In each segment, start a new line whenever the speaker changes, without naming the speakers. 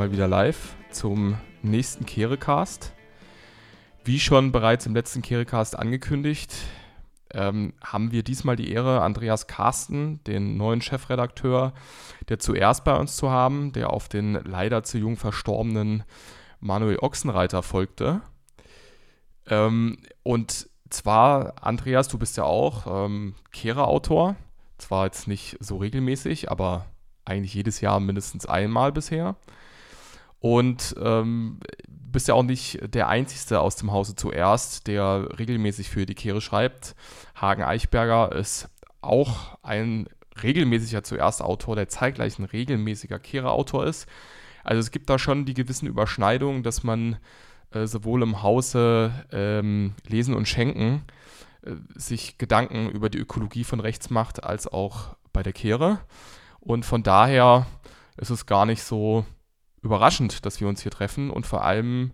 mal wieder live zum nächsten Kerecast. Wie schon bereits im letzten Kerecast angekündigt, ähm, haben wir diesmal die Ehre, Andreas Carsten, den neuen Chefredakteur, der zuerst bei uns zu haben, der auf den leider zu jung verstorbenen Manuel Ochsenreiter folgte. Ähm, und zwar, Andreas, du bist ja auch ähm, Kehre-Autor. Zwar jetzt nicht so regelmäßig, aber eigentlich jedes Jahr mindestens einmal bisher. Und ähm, bist ja auch nicht der Einzige aus dem Hause zuerst, der regelmäßig für die Kehre schreibt. Hagen Eichberger ist auch ein regelmäßiger zuerst Autor, der zeitgleich ein regelmäßiger Kehre-Autor ist. Also es gibt da schon die gewissen Überschneidungen, dass man äh, sowohl im Hause ähm, Lesen und Schenken äh, sich Gedanken über die Ökologie von rechts macht, als auch bei der Kehre. Und von daher ist es gar nicht so überraschend, dass wir uns hier treffen und vor allem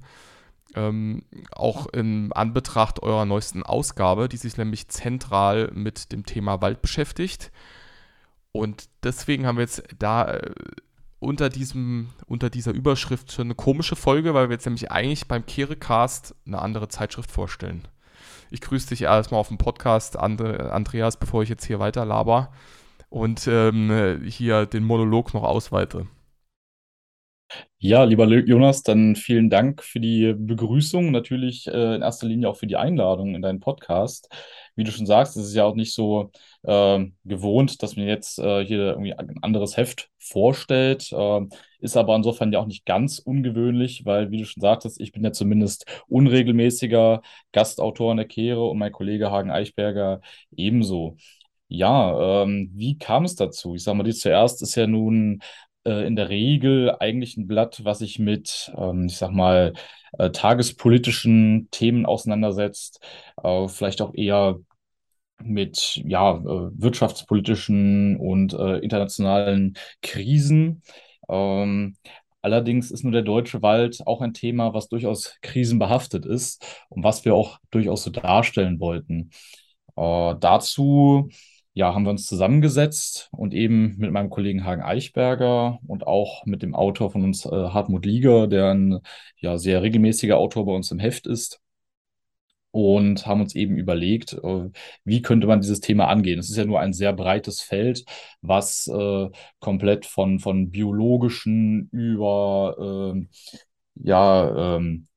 ähm, auch in Anbetracht eurer neuesten Ausgabe, die sich nämlich zentral mit dem Thema Wald beschäftigt. Und deswegen haben wir jetzt da äh, unter, diesem, unter dieser Überschrift schon eine komische Folge, weil wir jetzt nämlich eigentlich beim Kerecast eine andere Zeitschrift vorstellen. Ich grüße dich erstmal auf dem Podcast, Andreas, bevor ich jetzt hier weiter laber und ähm, hier den Monolog noch ausweite.
Ja, lieber Jonas, dann vielen Dank für die Begrüßung, natürlich äh, in erster Linie auch für die Einladung in deinen Podcast. Wie du schon sagst, es ist ja auch nicht so äh, gewohnt, dass man jetzt äh, hier irgendwie ein anderes Heft vorstellt, ähm, ist aber insofern ja auch nicht ganz ungewöhnlich, weil, wie du schon sagtest, ich bin ja zumindest unregelmäßiger Gastautor in der Kehre und mein Kollege Hagen Eichberger ebenso. Ja, ähm, wie kam es dazu? Ich sage mal, die zuerst ist ja nun äh, in der Regel eigentlich ein Blatt, was sich mit, ähm, ich sag mal, äh, tagespolitischen Themen auseinandersetzt, äh, vielleicht auch eher mit ja, äh, wirtschaftspolitischen und äh, internationalen Krisen. Ähm, allerdings ist nur der deutsche Wald auch ein Thema, was durchaus krisenbehaftet ist und was wir auch durchaus so darstellen wollten. Äh, dazu ja, haben wir uns zusammengesetzt und eben mit meinem Kollegen Hagen Eichberger und auch mit dem Autor von uns, äh, Hartmut Lieger, der ein ja, sehr regelmäßiger Autor bei uns im Heft ist. Und haben uns eben überlegt, äh, wie könnte man dieses Thema angehen. Es ist ja nur ein sehr breites Feld, was äh, komplett von, von biologischen über äh, ja, ähm,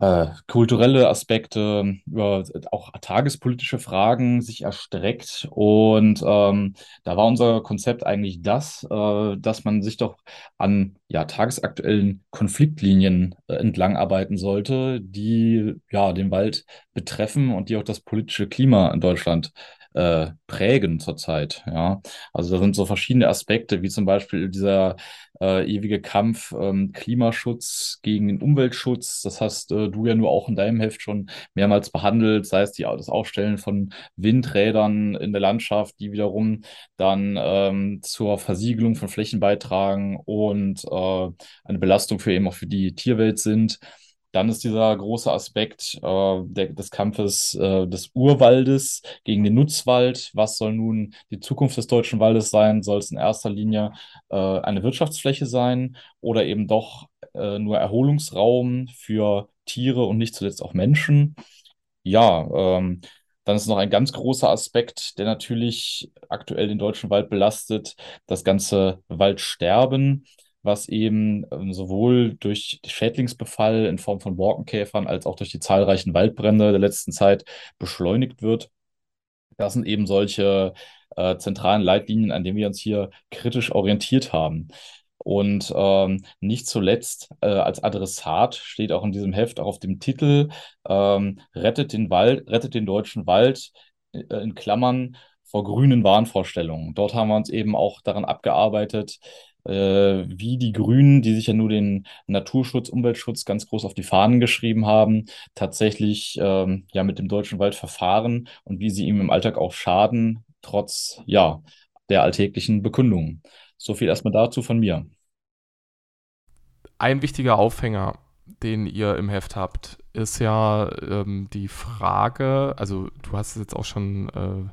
äh, kulturelle Aspekte, über auch tagespolitische Fragen sich erstreckt. Und ähm, da war unser Konzept eigentlich das, äh, dass man sich doch an ja, tagesaktuellen Konfliktlinien äh, entlang arbeiten sollte, die ja den Wald betreffen und die auch das politische Klima in Deutschland äh, prägen zurzeit. Ja, also da sind so verschiedene Aspekte, wie zum Beispiel dieser äh, ewige Kampf ähm, Klimaschutz gegen den Umweltschutz. Das hast äh, du ja nur auch in deinem Heft schon mehrmals behandelt, sei es die, das Aufstellen von Windrädern in der Landschaft, die wiederum dann ähm, zur Versiegelung von Flächen beitragen und äh, eine Belastung für eben auch für die Tierwelt sind. Dann ist dieser große Aspekt äh, der, des Kampfes äh, des Urwaldes gegen den Nutzwald. Was soll nun die Zukunft des deutschen Waldes sein? Soll es in erster Linie äh, eine Wirtschaftsfläche sein oder eben doch äh, nur Erholungsraum für Tiere und nicht zuletzt auch Menschen? Ja, ähm, dann ist noch ein ganz großer Aspekt, der natürlich aktuell den deutschen Wald belastet, das ganze Waldsterben was eben ähm, sowohl durch Schädlingsbefall in Form von Borkenkäfern als auch durch die zahlreichen Waldbrände der letzten Zeit beschleunigt wird. Das sind eben solche äh, zentralen Leitlinien, an denen wir uns hier kritisch orientiert haben. Und ähm, nicht zuletzt äh, als Adressat steht auch in diesem Heft auch auf dem Titel ähm, Rettet den Wald, rettet den deutschen Wald äh, in Klammern vor grünen Wahnvorstellungen. Dort haben wir uns eben auch daran abgearbeitet, wie die Grünen, die sich ja nur den Naturschutz, Umweltschutz ganz groß auf die Fahnen geschrieben haben, tatsächlich ähm, ja mit dem deutschen Wald verfahren und wie sie ihm im Alltag auch schaden, trotz ja der alltäglichen Bekundungen. So viel erstmal dazu von mir.
Ein wichtiger Aufhänger, den ihr im Heft habt, ist ja ähm, die Frage, also du hast es jetzt auch schon äh,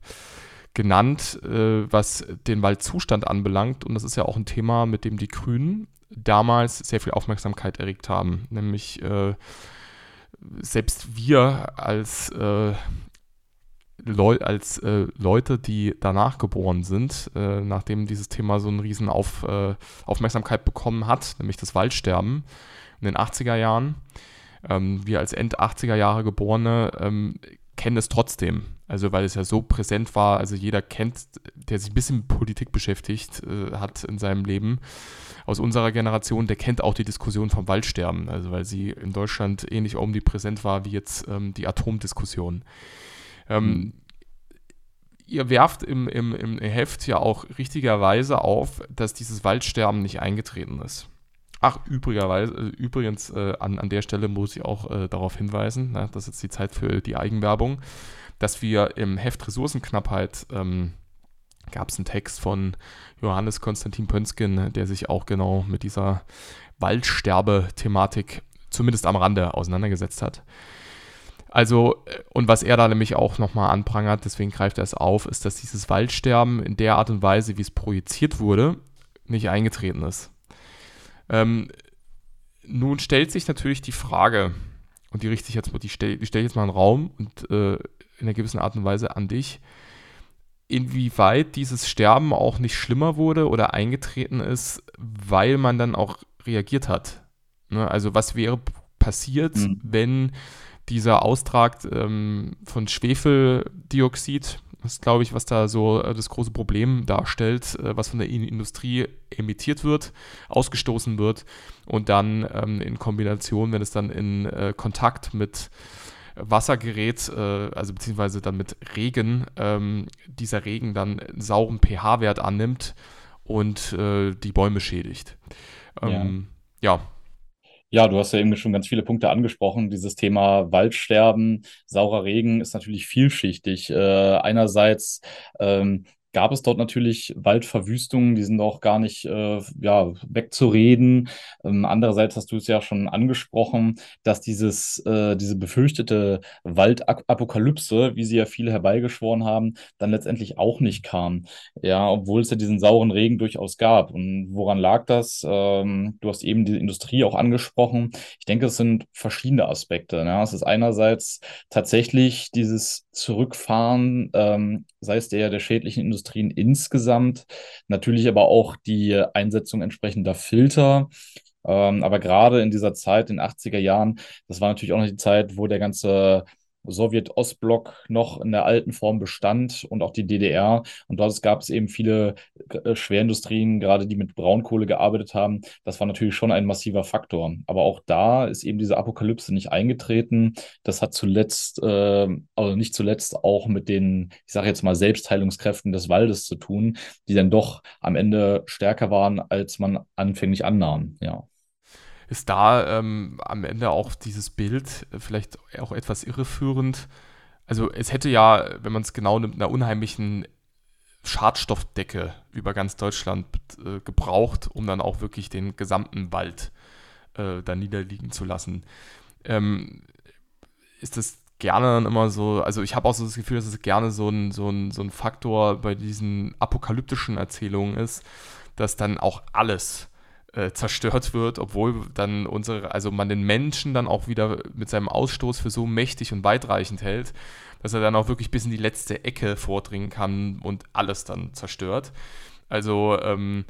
genannt, äh, was den Waldzustand anbelangt. Und das ist ja auch ein Thema, mit dem die Grünen damals sehr viel Aufmerksamkeit erregt haben. Nämlich äh, selbst wir als, äh, Leu als äh, Leute, die danach geboren sind, äh, nachdem dieses Thema so eine riesen Auf, äh, Aufmerksamkeit bekommen hat, nämlich das Waldsterben in den 80er Jahren. Ähm, wir als End 80er Jahre Geborene ähm, kennen es trotzdem. Also weil es ja so präsent war, also jeder kennt, der sich ein bisschen mit Politik beschäftigt äh, hat in seinem Leben, aus unserer Generation, der kennt auch die Diskussion vom Waldsterben, also weil sie in Deutschland ähnlich omnipräsent war wie jetzt ähm, die Atomdiskussion. Ähm, mhm. Ihr werft im, im, im Heft ja auch richtigerweise auf, dass dieses Waldsterben nicht eingetreten ist. Ach, übrigerweise, äh, übrigens äh, an, an der Stelle muss ich auch äh, darauf hinweisen, na, das ist jetzt die Zeit für die Eigenwerbung, dass wir im Heft Ressourcenknappheit ähm, gab es einen Text von Johannes Konstantin Pönskin, der sich auch genau mit dieser Waldsterbe-Thematik zumindest am Rande auseinandergesetzt hat. Also, äh, und was er da nämlich auch nochmal anprangert, deswegen greift er es auf, ist, dass dieses Waldsterben in der Art und Weise, wie es projiziert wurde, nicht eingetreten ist. Ähm, nun stellt sich natürlich die Frage, und die richte ich jetzt die stelle stell ich jetzt mal in den Raum und äh, in einer gewissen Art und Weise an dich, inwieweit dieses Sterben auch nicht schlimmer wurde oder eingetreten ist, weil man dann auch reagiert hat. Ne? Also was wäre passiert, mhm. wenn dieser Austrag ähm, von Schwefeldioxid, das ist, glaube ich, was da so äh, das große Problem darstellt, äh, was von der Industrie emittiert wird, ausgestoßen wird und dann ähm, in Kombination, wenn es dann in äh, Kontakt mit Wassergerät, äh, also beziehungsweise dann mit Regen, ähm, dieser Regen dann einen sauren pH-Wert annimmt und äh, die Bäume schädigt. Ähm, ja. ja.
Ja, du hast ja eben schon ganz viele Punkte angesprochen. Dieses Thema Waldsterben, saurer Regen ist natürlich vielschichtig. Äh, einerseits ähm, gab es dort natürlich Waldverwüstungen, die sind auch gar nicht äh, ja, wegzureden. Ähm, andererseits hast du es ja schon angesprochen, dass dieses, äh, diese befürchtete Waldapokalypse, wie sie ja viele herbeigeschworen haben, dann letztendlich auch nicht kam. Ja, obwohl es ja diesen sauren Regen durchaus gab. Und woran lag das? Ähm, du hast eben die Industrie auch angesprochen. Ich denke, es sind verschiedene Aspekte. Ne? Es ist einerseits tatsächlich dieses Zurückfahren, ähm, sei es der der schädlichen Industrien insgesamt, natürlich aber auch die Einsetzung entsprechender Filter. Ähm, aber gerade in dieser Zeit, in den 80er Jahren, das war natürlich auch noch die Zeit, wo der ganze Sowjet-Ostblock noch in der alten Form bestand und auch die DDR. Und dort gab es eben viele äh, Schwerindustrien, gerade die mit Braunkohle gearbeitet haben. Das war natürlich schon ein massiver Faktor. Aber auch da ist eben diese Apokalypse nicht eingetreten. Das hat zuletzt, äh, also nicht zuletzt auch mit den, ich sage jetzt mal, Selbstheilungskräften des Waldes zu tun, die dann doch am Ende stärker waren, als man anfänglich annahm. Ja
ist da ähm, am Ende auch dieses Bild äh, vielleicht auch etwas irreführend. Also es hätte ja, wenn man es genau nimmt, einer unheimlichen Schadstoffdecke über ganz Deutschland äh, gebraucht, um dann auch wirklich den gesamten Wald äh, da niederliegen zu lassen. Ähm, ist das gerne dann immer so, also ich habe auch so das Gefühl, dass es gerne so ein, so, ein, so ein Faktor bei diesen apokalyptischen Erzählungen ist, dass dann auch alles äh, zerstört wird, obwohl dann unsere, also man den Menschen dann auch wieder mit seinem Ausstoß für so mächtig und weitreichend hält, dass er dann auch wirklich bis in die letzte Ecke vordringen kann und alles dann zerstört. Also ähm,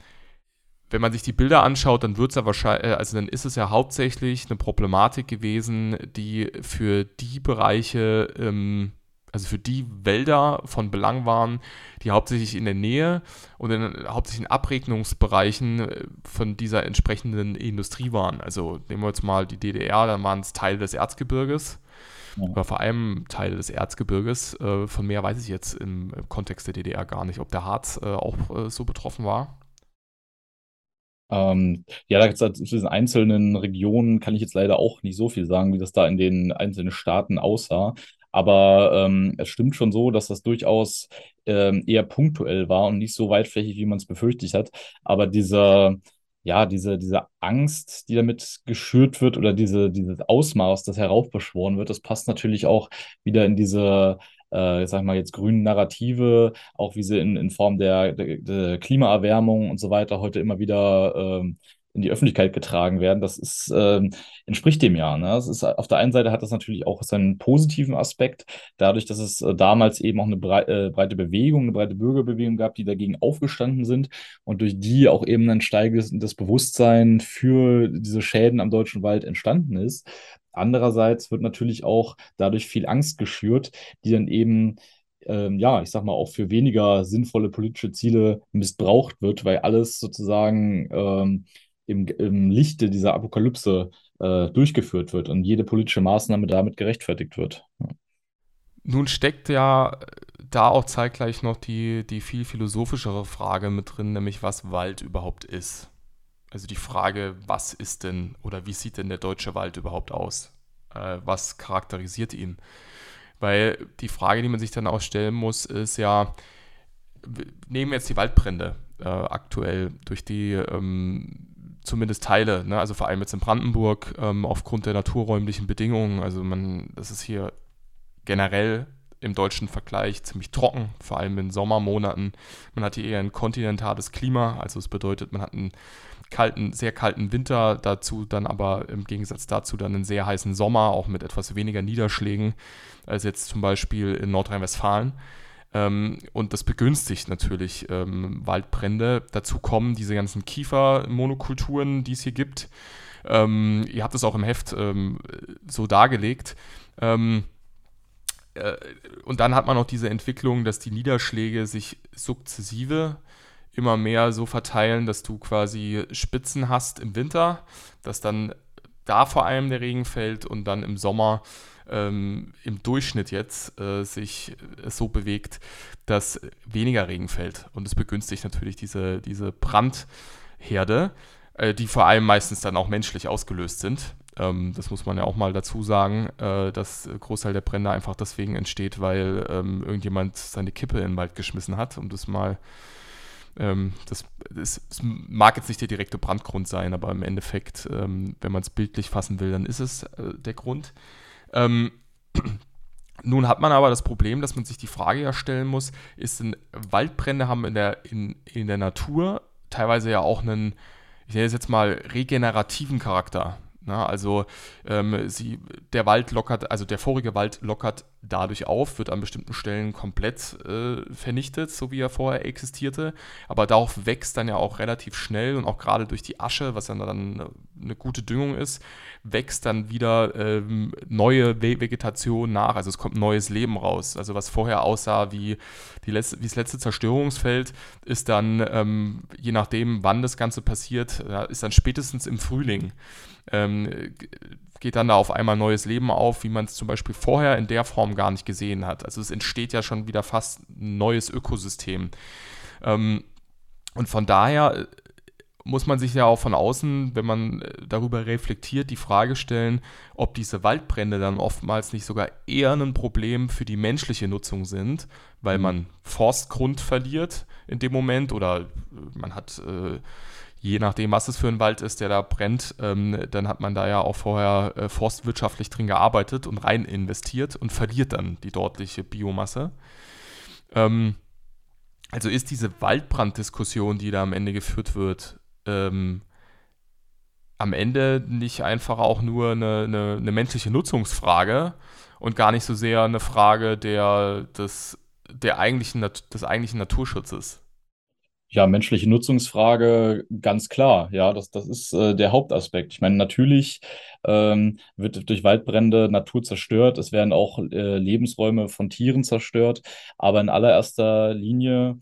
wenn man sich die Bilder anschaut, dann wird es ja wahrscheinlich, äh, also dann ist es ja hauptsächlich eine Problematik gewesen, die für die Bereiche ähm, also für die Wälder von Belang waren, die hauptsächlich in der Nähe und in, hauptsächlich in Abregnungsbereichen äh, von dieser entsprechenden Industrie waren. Also nehmen wir jetzt mal die DDR, dann waren es Teile des Erzgebirges ja. oder vor allem Teile des Erzgebirges. Äh, von mehr weiß ich jetzt im, Kontext der DDR gar nicht, ob der Harz äh, auch so betroffen war.
Ähm, ja, da zu diesen einzelnen Regionen kann ich jetzt leider auch nicht so viel sagen, wie das da in den einzelnen Staaten aussah. Aber ähm, es stimmt schon so, dass das durchaus ähm, eher punktuell war und nicht so weitflächig, wie man es befürchtet hat. Aber dieser, ja, diese, diese Angst, die damit geschürt wird oder diese, dieses Ausmaß, das heraufbeschworen wird, das passt natürlich auch wieder in diese äh, sag mal jetzt grünen Narrative, auch wie sie in, in Form der, der, der Klimaerwärmung und so weiter heute immer wieder ähm, in die Öffentlichkeit getragen werden. Das ist, ähm, entspricht dem ja. Ne? Das ist, auf der einen Seite hat das natürlich auch seinen positiven Aspekt, dadurch, dass es äh, damals eben auch eine brei äh, breite Bewegung, eine breite Bürgerbewegung gab, die dagegen aufgestanden sind und durch die auch eben ein steigendes Bewusstsein für diese Schäden am deutschen Wald entstanden ist. Andererseits wird natürlich auch dadurch viel Angst geschürt, die dann eben ähm, ja, ich sag mal, auch für weniger sinnvolle politische Ziele missbraucht wird, weil alles sozusagen ähm, im, im Lichte dieser Apokalypse äh, durchgeführt wird und jede politische Maßnahme damit gerechtfertigt wird. Ja.
Nun steckt ja da auch zeitgleich noch die, die viel philosophischere Frage mit drin, nämlich was Wald überhaupt ist. Also die Frage, was ist denn oder wie sieht denn der deutsche Wald überhaupt aus? Äh, was charakterisiert ihn? Weil die Frage, die man sich dann auch stellen muss, ist ja, nehmen wir jetzt die Waldbrände äh, aktuell durch die ähm, zumindest Teile, ne? also vor allem jetzt in Brandenburg, ähm, aufgrund der naturräumlichen Bedingungen. Also man, das ist hier generell im deutschen Vergleich ziemlich trocken, vor allem in Sommermonaten. Man hat hier eher ein kontinentales Klima, also es bedeutet, man hat einen kalten, sehr kalten Winter, dazu dann aber im Gegensatz dazu dann einen sehr heißen Sommer, auch mit etwas weniger Niederschlägen als jetzt zum Beispiel in Nordrhein-Westfalen. Ähm, und das begünstigt natürlich ähm, Waldbrände. Dazu kommen diese ganzen Kiefermonokulturen, die es hier gibt. Ähm, ihr habt es auch im Heft ähm, so dargelegt. Ähm, äh, und dann hat man noch diese Entwicklung, dass die Niederschläge sich sukzessive immer mehr so verteilen, dass du quasi Spitzen hast im Winter, dass dann da vor allem der Regen fällt und dann im Sommer ähm, im Durchschnitt jetzt äh, sich äh, so bewegt, dass weniger Regen fällt. Und es begünstigt natürlich diese, diese Brandherde, äh, die vor allem meistens dann auch menschlich ausgelöst sind. Ähm, das muss man ja auch mal dazu sagen, äh, dass Großteil der Brände einfach deswegen entsteht, weil ähm, irgendjemand seine Kippe in den Wald geschmissen hat, um das mal ähm, das, das, das, mag jetzt nicht der direkte Brandgrund sein, aber im Endeffekt, ähm, wenn man es bildlich fassen will, dann ist es äh, der Grund. Ähm, nun hat man aber das Problem, dass man sich die Frage ja stellen muss, ist denn Waldbrände haben in der, in, in der Natur teilweise ja auch einen, ich nenne es jetzt mal, regenerativen Charakter. Na, also ähm, sie, der Wald lockert, also der vorige Wald lockert dadurch auf, wird an bestimmten Stellen komplett äh, vernichtet, so wie er vorher existierte. Aber darauf wächst dann ja auch relativ schnell und auch gerade durch die Asche, was dann, dann eine gute Düngung ist, wächst dann wieder ähm, neue Vegetation nach. Also es kommt neues Leben raus. Also was vorher aussah wie, die letzte, wie das letzte Zerstörungsfeld, ist dann, ähm, je nachdem, wann das Ganze passiert, ist dann spätestens im Frühling. Ähm, geht dann da auf einmal neues Leben auf, wie man es zum Beispiel vorher in der Form gar nicht gesehen hat. Also es entsteht ja schon wieder fast ein neues Ökosystem. Ähm, und von daher muss man sich ja auch von außen, wenn man äh, darüber reflektiert, die Frage stellen, ob diese Waldbrände dann oftmals nicht sogar eher ein Problem für die menschliche Nutzung sind, weil mhm. man Forstgrund verliert in dem Moment oder äh, man hat, äh, je nachdem, was es für ein Wald ist, der da brennt, ähm, dann hat man da ja auch vorher äh, forstwirtschaftlich drin gearbeitet und rein investiert und verliert dann die dortliche Biomasse. Ähm, also ist diese Waldbranddiskussion, die da am Ende geführt wird, ähm, am Ende nicht einfach auch nur eine, eine, eine, menschliche Nutzungsfrage und gar nicht so sehr eine Frage der, des, der eigentlichen, des eigentlichen Naturschutzes.
Ja, menschliche Nutzungsfrage, ganz klar. Ja, das, das ist äh, der Hauptaspekt. Ich meine, natürlich ähm, wird durch Waldbrände Natur zerstört. Es werden auch äh, Lebensräume von Tieren zerstört. Aber in allererster Linie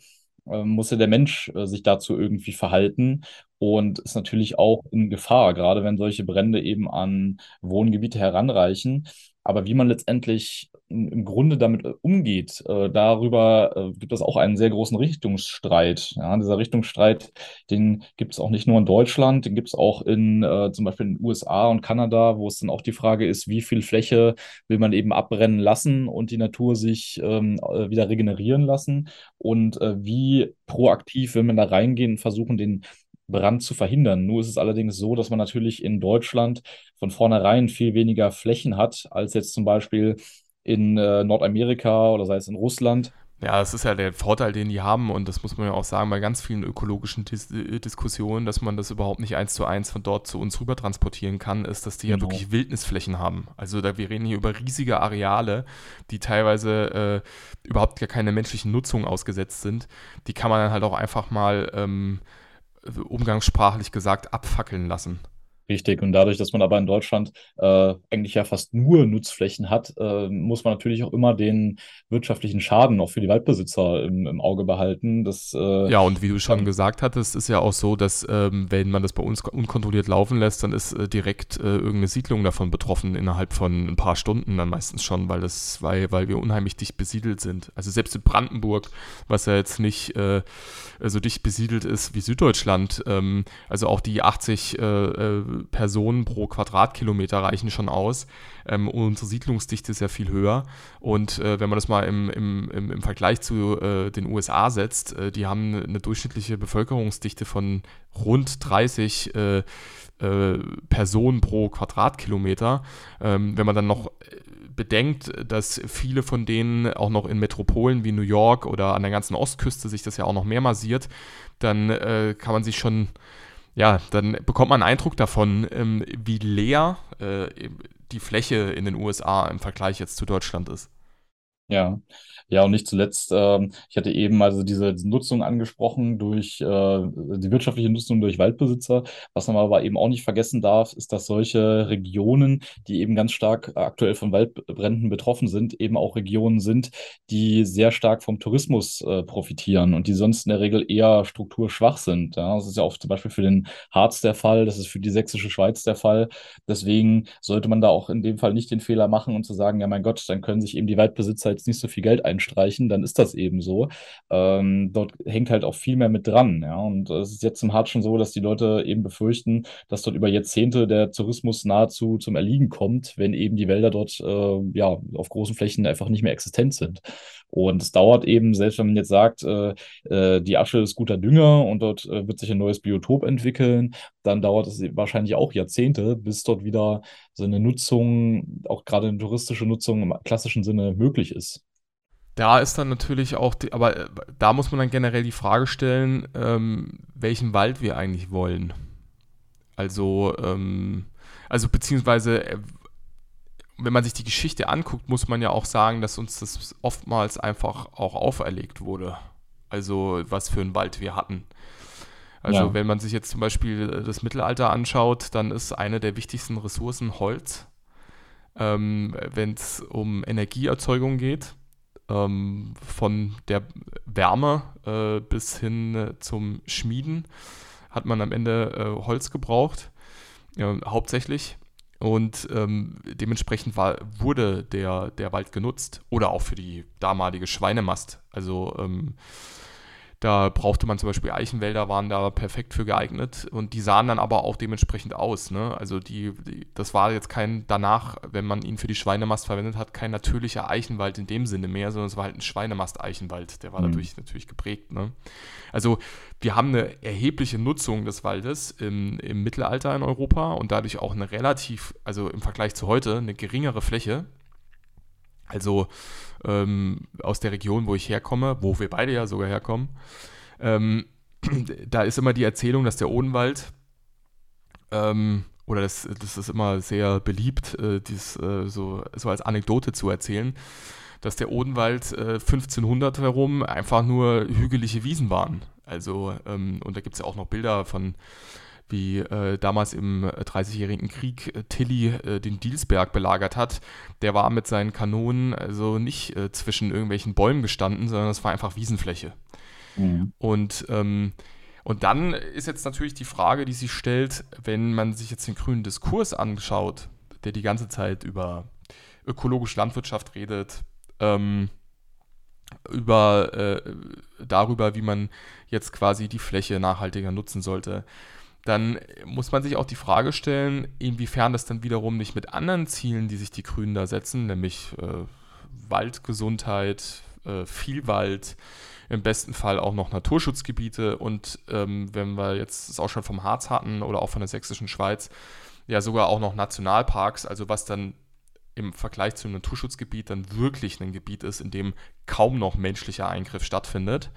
äh, muss ja der Mensch äh, sich dazu irgendwie verhalten und ist natürlich auch in Gefahr, gerade wenn solche Brände eben an Wohngebiete heranreichen. Aber wie man letztendlich im Grunde damit äh, umgeht, äh, darüber äh, gibt es auch einen sehr großen Richtungsstreit. Ja, dieser Richtungsstreit, den gibt es auch nicht nur in Deutschland, den gibt es auch in äh, zum Beispiel in den USA und Kanada, wo es dann auch die Frage ist, wie viel Fläche will man eben abbrennen lassen und die Natur sich ähm, äh, wieder regenerieren lassen und äh, wie proaktiv will man da reingehen und versuchen, den Brand zu verhindern. Nur ist es allerdings so, dass man natürlich in Deutschland von vornherein viel weniger Flächen hat, als jetzt zum Beispiel in äh, Nordamerika oder sei es in Russland.
Ja, das ist ja der Vorteil, den die haben und das muss man ja auch sagen bei ganz vielen ökologischen Dis äh, Diskussionen, dass man das überhaupt nicht eins zu eins von dort zu uns rüber transportieren kann, ist, dass die genau. ja wirklich Wildnisflächen haben. Also da, wir reden hier über riesige Areale, die teilweise äh, überhaupt gar keine menschlichen Nutzung ausgesetzt sind. Die kann man dann halt auch einfach mal ähm, umgangssprachlich gesagt abfackeln lassen.
Richtig. Und dadurch, dass man aber in Deutschland äh, eigentlich ja fast nur Nutzflächen hat, äh, muss man natürlich auch immer den wirtschaftlichen Schaden auch für die Waldbesitzer im, im Auge behalten. Das,
äh, ja, und wie du schon gesagt hattest, ist ja auch so, dass ähm, wenn man das bei uns unkontrolliert laufen lässt, dann ist äh, direkt äh, irgendeine Siedlung davon betroffen innerhalb von ein paar Stunden dann meistens schon, weil das, weil, weil wir unheimlich dicht besiedelt sind. Also selbst in Brandenburg, was ja jetzt nicht äh, so dicht besiedelt ist wie Süddeutschland, ähm, also auch die 80 Personen pro Quadratkilometer reichen schon aus. Ähm, unsere Siedlungsdichte ist ja viel höher. Und äh, wenn man das mal im, im, im, Vergleich zu äh, den USA setzt, äh, die haben eine durchschnittliche Bevölkerungsdichte von rund 30 äh, äh, Personen pro Quadratkilometer. Ähm, wenn man dann noch bedenkt, dass viele von denen auch noch in Metropolen wie New York oder an der ganzen Ostküste sich das ja auch noch mehr massiert, dann äh, kann man sich schon ja, dann bekommt man einen Eindruck davon, ähm, wie leer äh, die Fläche in den USA im Vergleich jetzt zu Deutschland ist.
Ja, ja, und nicht zuletzt, ähm, ich hatte eben also diese Nutzung angesprochen durch äh, die wirtschaftliche Nutzung durch Waldbesitzer. Was man aber eben auch nicht vergessen darf, ist, dass solche Regionen, die eben ganz stark aktuell von Waldbränden betroffen sind, eben auch Regionen sind, die sehr stark vom Tourismus äh, profitieren und die sonst in der Regel eher strukturschwach sind. Ja, das ist ja oft zum Beispiel für den Harz der Fall, das ist für die sächsische Schweiz der Fall. Deswegen sollte man da auch in dem Fall nicht den Fehler machen und zu sagen, ja mein Gott, dann können sich eben die Waldbesitzer jetzt nicht so viel Geld einstreichen, dann ist das eben so. Ähm, dort hängt halt auch viel mehr mit dran. Ja? Und es ist jetzt im Hart schon so, dass die Leute eben befürchten, dass dort über Jahrzehnte der Tourismus nahezu zum Erliegen kommt, wenn eben die Wälder dort äh, ja, auf großen Flächen einfach nicht mehr existent sind. Und es dauert eben, selbst wenn man jetzt sagt, äh, äh, die Asche ist guter Dünger und dort äh, wird sich ein neues Biotop entwickeln, dann dauert es wahrscheinlich auch Jahrzehnte, bis dort wieder so eine Nutzung, auch gerade eine touristische Nutzung im klassischen Sinne möglich ist.
Da ist dann natürlich auch, die, aber äh, da muss man dann generell die Frage stellen, ähm, welchen Wald wir eigentlich wollen. Also, ähm, also beziehungsweise äh, wenn man sich die Geschichte anguckt, muss man ja auch sagen, dass uns das oftmals einfach auch auferlegt wurde. Also was für einen Wald wir hatten. Also ja. wenn man sich jetzt zum Beispiel äh, das Mittelalter anschaut, dann ist eine der wichtigsten Ressourcen Holz. Ähm, wenn es um Energieerzeugung geht, ähm, von der Wärme äh, bis hin äh, zum Schmieden hat man am Ende äh, Holz gebraucht, hauptsächlich. Und ähm, dementsprechend war, wurde der, der Wald genutzt oder auch für die damalige Schweinemast. Also ähm, da brauchte man zum Beispiel Eichenwälder, waren da perfekt für geeignet und die sahen dann aber auch dementsprechend aus. Ne? Also die, die, das war jetzt kein danach, wenn man ihn für die Schweinemast verwendet hat, kein natürlicher Eichenwald in dem Sinne mehr, sondern es war halt ein Schweinemast-Eichenwald. Der war mhm. dadurch natürlich geprägt. Ne? Also wir haben eine erhebliche Nutzung des Waldes im, im Mittelalter in Europa und dadurch auch eine relativ, also im Vergleich zu heute, eine geringere Fläche. Also ähm, aus der Region, wo ich herkomme, wo wir beide ja sogar herkommen, ähm, da ist immer die Erzählung, dass der Odenwald, ähm, oder das, das ist immer sehr beliebt, äh, dies äh, so, so als Anekdote zu erzählen, dass der Odenwald äh, 1500 herum einfach nur hügelige Wiesen waren. Also, ähm, und da gibt es ja auch noch Bilder von wie äh, damals im 30-jährigen äh, Krieg äh, Tilly äh, den Dielsberg belagert hat, der war mit seinen Kanonen also nicht äh, zwischen irgendwelchen Bäumen gestanden, sondern es war einfach Wiesenfläche. Mhm. Und, ähm, und dann ist jetzt natürlich die Frage, die sich stellt, wenn man sich jetzt den grünen Diskurs anschaut, der die ganze Zeit über ökologische Landwirtschaft redet, ähm, über äh, darüber, wie man jetzt quasi die Fläche nachhaltiger nutzen sollte. Dann muss man sich auch die Frage stellen, inwiefern das dann wiederum nicht mit anderen Zielen, die sich die Grünen da setzen, nämlich äh, Waldgesundheit, äh, Vielwald, im besten Fall auch noch Naturschutzgebiete und ähm, wenn wir jetzt es auch schon vom Harz hatten oder auch von der sächsischen Schweiz, ja sogar auch noch Nationalparks, also was dann im Vergleich zu einem Naturschutzgebiet dann wirklich ein Gebiet ist, in dem kaum noch menschlicher Eingriff stattfindet,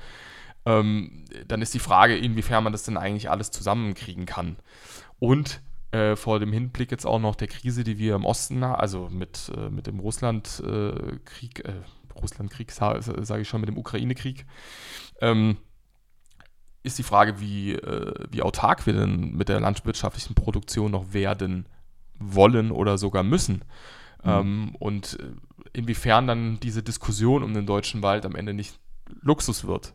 ähm, dann ist die Frage, inwiefern man das denn eigentlich alles zusammenkriegen kann. Und äh, vor dem Hinblick jetzt auch noch der Krise, die wir im Osten, also mit, äh, mit dem Russlandkrieg, äh, Russlandkrieg sage sag ich schon, mit dem Ukraine-Krieg, ähm, ist die Frage, wie, äh, wie autark wir denn mit der landwirtschaftlichen Produktion noch werden wollen oder sogar müssen. Mhm. Ähm, und äh, inwiefern dann diese Diskussion um den deutschen Wald am Ende nicht Luxus wird.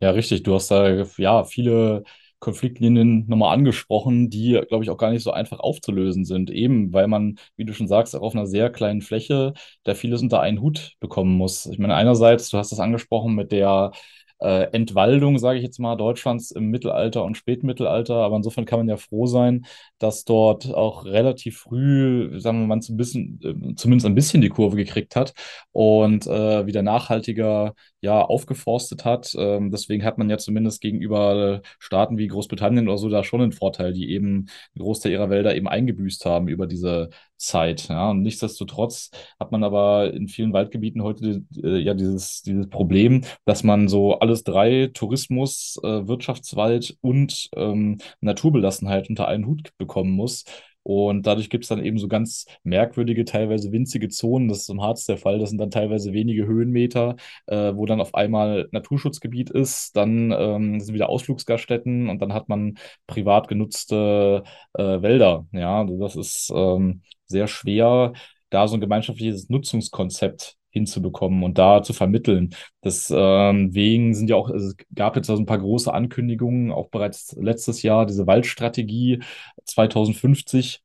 Ja, richtig. Du hast da ja viele Konfliktlinien nochmal angesprochen, die, glaube ich, auch gar nicht so einfach aufzulösen sind. Eben, weil man, wie du schon sagst, auch auf einer sehr kleinen Fläche da vieles unter einen Hut bekommen muss. Ich meine, einerseits, du hast das angesprochen mit der äh, Entwaldung, sage ich jetzt mal, Deutschlands im Mittelalter und Spätmittelalter. Aber insofern kann man ja froh sein, dass dort auch relativ früh, sagen wir mal, so ein bisschen, äh, zumindest ein bisschen die Kurve gekriegt hat und äh, wieder nachhaltiger ja, aufgeforstet hat. Ähm, deswegen hat man ja zumindest gegenüber Staaten wie Großbritannien oder so da schon einen Vorteil, die eben einen Großteil ihrer Wälder eben eingebüßt haben über diese Zeit. Ja. Und nichtsdestotrotz hat man aber in vielen Waldgebieten heute äh, ja dieses, dieses Problem, dass man so alles drei, Tourismus, äh, Wirtschaftswald und ähm, Naturbelassenheit unter einen Hut bekommen muss. Und dadurch gibt es dann eben so ganz merkwürdige, teilweise winzige Zonen. Das ist im Harz der Fall. Das sind dann teilweise wenige Höhenmeter, äh, wo dann auf einmal Naturschutzgebiet ist. Dann ähm, sind wieder Ausflugsgaststätten und dann hat man privat genutzte äh, Wälder. Ja, also das ist ähm, sehr schwer, da so ein gemeinschaftliches Nutzungskonzept hinzubekommen und da zu vermitteln. Deswegen sind ja auch, es gab jetzt also ein paar große Ankündigungen, auch bereits letztes Jahr, diese Waldstrategie 2050.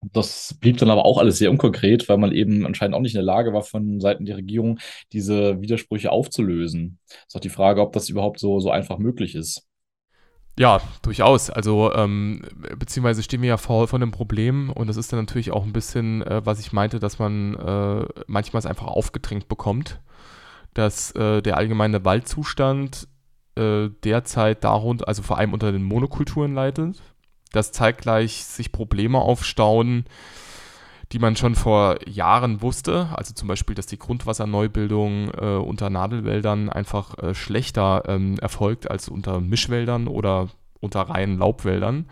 Das blieb dann aber auch alles sehr unkonkret, weil man eben anscheinend auch nicht in der Lage war, von Seiten der Regierung diese Widersprüche aufzulösen. Ist auch die Frage, ob das überhaupt so, so einfach möglich ist.
Ja, durchaus. Also, ähm, beziehungsweise stehen wir ja vor, vor einem Problem und das ist dann natürlich auch ein bisschen, äh, was ich meinte, dass man äh, manchmal es einfach aufgedrängt bekommt, dass äh, der allgemeine Waldzustand äh, derzeit darunter, also vor allem unter den Monokulturen leidet dass zeitgleich sich Probleme aufstauen, die man schon vor Jahren wusste. Also zum Beispiel, dass die Grundwasserneubildung äh, unter Nadelwäldern einfach äh, schlechter ähm, erfolgt als unter Mischwäldern oder unter reinen Laubwäldern.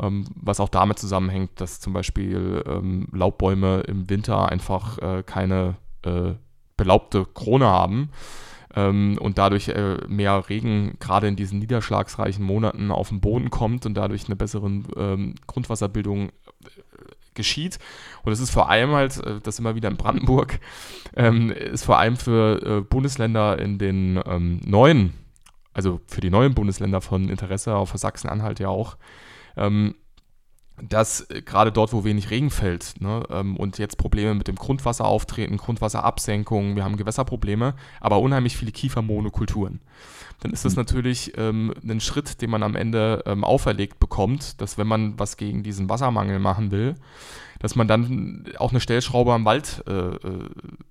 Ähm, was auch damit zusammenhängt, dass zum Beispiel ähm, Laubbäume im Winter einfach äh, keine äh, belaubte Krone haben ähm, und dadurch äh, mehr Regen gerade in diesen niederschlagsreichen Monaten auf den Boden kommt und dadurch eine bessere ähm, Grundwasserbildung geschieht. Und es ist vor allem halt, äh, das immer wieder in Brandenburg, ähm, ist vor allem für äh, Bundesländer in den ähm, neuen, also für die neuen Bundesländer von Interesse, auch für Sachsen-Anhalt ja auch, ähm, dass äh, gerade dort, wo wenig Regen fällt ne, ähm, und jetzt Probleme mit dem Grundwasser auftreten, Grundwasserabsenkung, wir haben Gewässerprobleme, aber unheimlich viele Kiefermonokulturen. Dann ist das mhm. natürlich ähm, ein Schritt, den man am Ende ähm, auferlegt bekommt, dass wenn man was gegen diesen Wassermangel machen will, dass man dann auch eine Stellschraube am Wald äh, äh,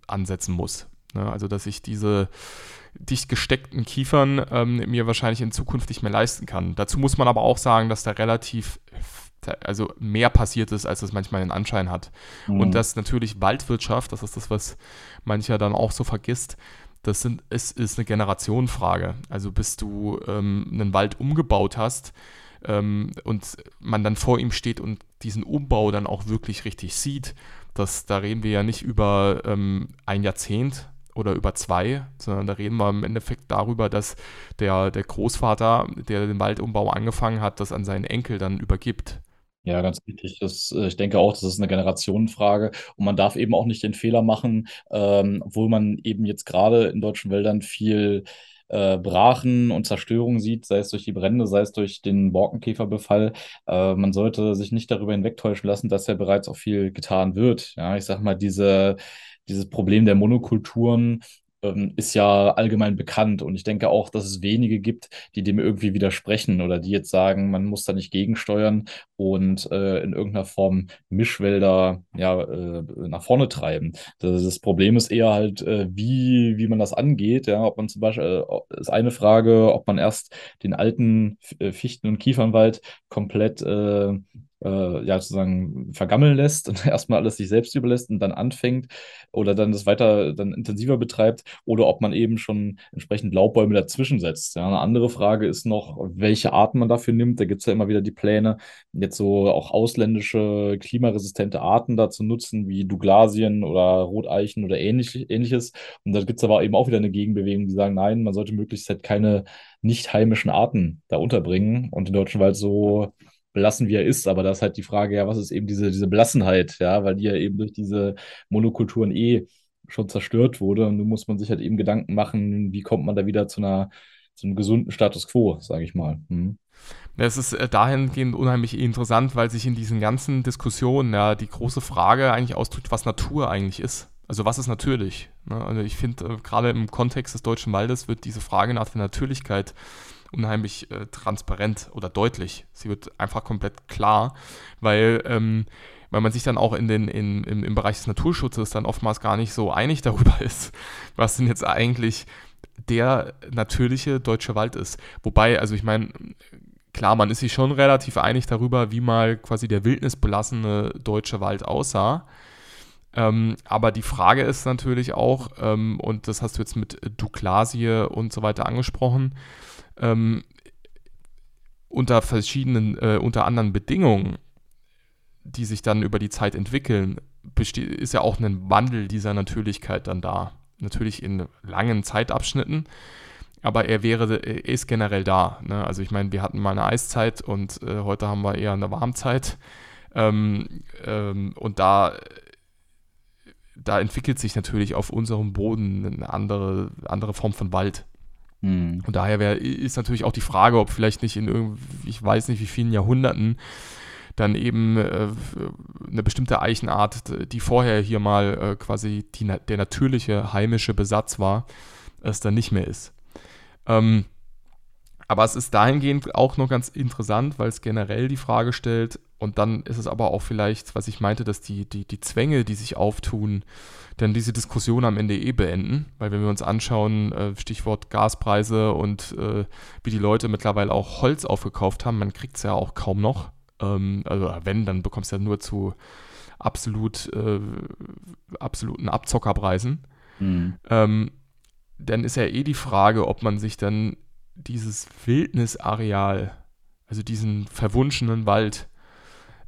ansetzen muss. Ne? Also dass ich diese dicht gesteckten Kiefern ähm, mir wahrscheinlich in Zukunft nicht mehr leisten kann. Dazu muss man aber auch sagen, dass da relativ also mehr passiert ist, als es manchmal den Anschein hat. Mhm. Und dass natürlich Waldwirtschaft, das ist das, was mancher dann auch so vergisst, das sind, es ist eine Generationenfrage. Also bis du ähm, einen Wald umgebaut hast ähm, und man dann vor ihm steht und diesen Umbau dann auch wirklich richtig sieht, das, da reden wir ja nicht über ähm, ein Jahrzehnt oder über zwei, sondern da reden wir im Endeffekt darüber, dass der, der Großvater, der den Waldumbau angefangen hat, das an seinen Enkel dann übergibt.
Ja, ganz richtig. Das, äh, ich denke auch, das ist eine Generationenfrage. Und man darf eben auch nicht den Fehler machen, ähm, obwohl man eben jetzt gerade in deutschen Wäldern viel äh, Brachen und Zerstörung sieht, sei es durch die Brände, sei es durch den Borkenkäferbefall. Äh, man sollte sich nicht darüber hinwegtäuschen lassen, dass ja bereits auch viel getan wird. Ja, ich sag mal, diese, dieses Problem der Monokulturen ähm, ist ja allgemein bekannt. Und ich denke auch, dass es wenige gibt, die dem irgendwie widersprechen oder die jetzt sagen, man muss da nicht gegensteuern und äh, in irgendeiner Form Mischwälder ja, äh, nach vorne treiben. Das, das, Problem ist eher halt, äh, wie, wie man das angeht. Ja, ob man zum Beispiel, äh, ist eine Frage, ob man erst den alten äh, Fichten- und Kiefernwald komplett äh, ja sozusagen vergammeln lässt und erstmal alles sich selbst überlässt und dann anfängt oder dann das weiter dann intensiver betreibt oder ob man eben schon entsprechend Laubbäume dazwischen setzt. Ja, eine andere Frage ist noch, welche Arten man dafür nimmt. Da gibt es ja immer wieder die Pläne, jetzt so auch ausländische klimaresistente Arten da zu nutzen, wie Douglasien oder Roteichen oder ähnlich, ähnliches. Und da gibt es aber eben auch wieder eine Gegenbewegung, die sagen, nein, man sollte möglichst halt keine nicht heimischen Arten da unterbringen und den deutschen Wald so belassen, wie er ist. Aber da ist halt die Frage, ja, was ist eben diese, diese Belassenheit, ja, weil die ja eben durch diese Monokulturen eh schon zerstört wurde. Und nun muss man sich halt eben Gedanken machen, wie kommt man da wieder zu einer, zu einem gesunden Status quo, sage ich mal. Hm.
Es ist äh, dahingehend unheimlich interessant, weil sich in diesen ganzen Diskussionen ja die große Frage eigentlich ausdrückt, was Natur eigentlich ist. Also was ist natürlich? Ne? Also ich finde, äh, gerade im Kontext des Deutschen Waldes wird diese Frage nach der Natürlichkeit unheimlich äh, transparent oder deutlich. Sie wird einfach komplett klar, weil, ähm, weil man sich dann auch in den, in, im, im Bereich des Naturschutzes dann oftmals gar nicht so einig darüber ist, was denn jetzt eigentlich der natürliche deutsche Wald ist. Wobei, also ich meine, klar, man ist sich schon relativ einig darüber, wie mal quasi der wildnisbelassene deutsche Wald aussah. Ähm, aber die Frage ist natürlich auch, ähm, und das hast du jetzt mit Douglasie und so weiter angesprochen, ähm, unter verschiedenen, äh, unter anderen Bedingungen, die sich dann über die Zeit entwickeln, ist ja auch ein Wandel dieser Natürlichkeit dann da. Natürlich in langen Zeitabschnitten, aber er wäre, er ist generell da. Ne? Also ich meine, wir hatten mal eine Eiszeit und äh, heute haben wir eher eine Warmzeit. Ähm, ähm, und da, da entwickelt sich natürlich auf unserem Boden eine andere, andere Form von Wald. Mhm. Und daher wär, ist natürlich auch die Frage, ob vielleicht nicht in irgendwie, ich weiß nicht wie vielen Jahrhunderten, dann eben äh, eine bestimmte Eichenart, die vorher hier mal äh, quasi die, der natürliche heimische Besatz war, es dann nicht mehr ist. Ähm, aber es ist dahingehend auch noch ganz interessant, weil es generell die Frage stellt, und dann ist es aber auch vielleicht, was ich meinte, dass die, die, die Zwänge, die sich auftun, dann diese Diskussion am Ende eh beenden. Weil wenn wir uns anschauen, äh, Stichwort Gaspreise und äh, wie die Leute mittlerweile auch Holz aufgekauft haben, man kriegt es ja auch kaum noch. Ähm, also wenn, dann bekommst du ja nur zu absolut, äh, absoluten Abzockerpreisen. Mhm. Ähm, dann ist ja eh die Frage, ob man sich dann dieses Wildnisareal, also diesen verwunschenen Wald,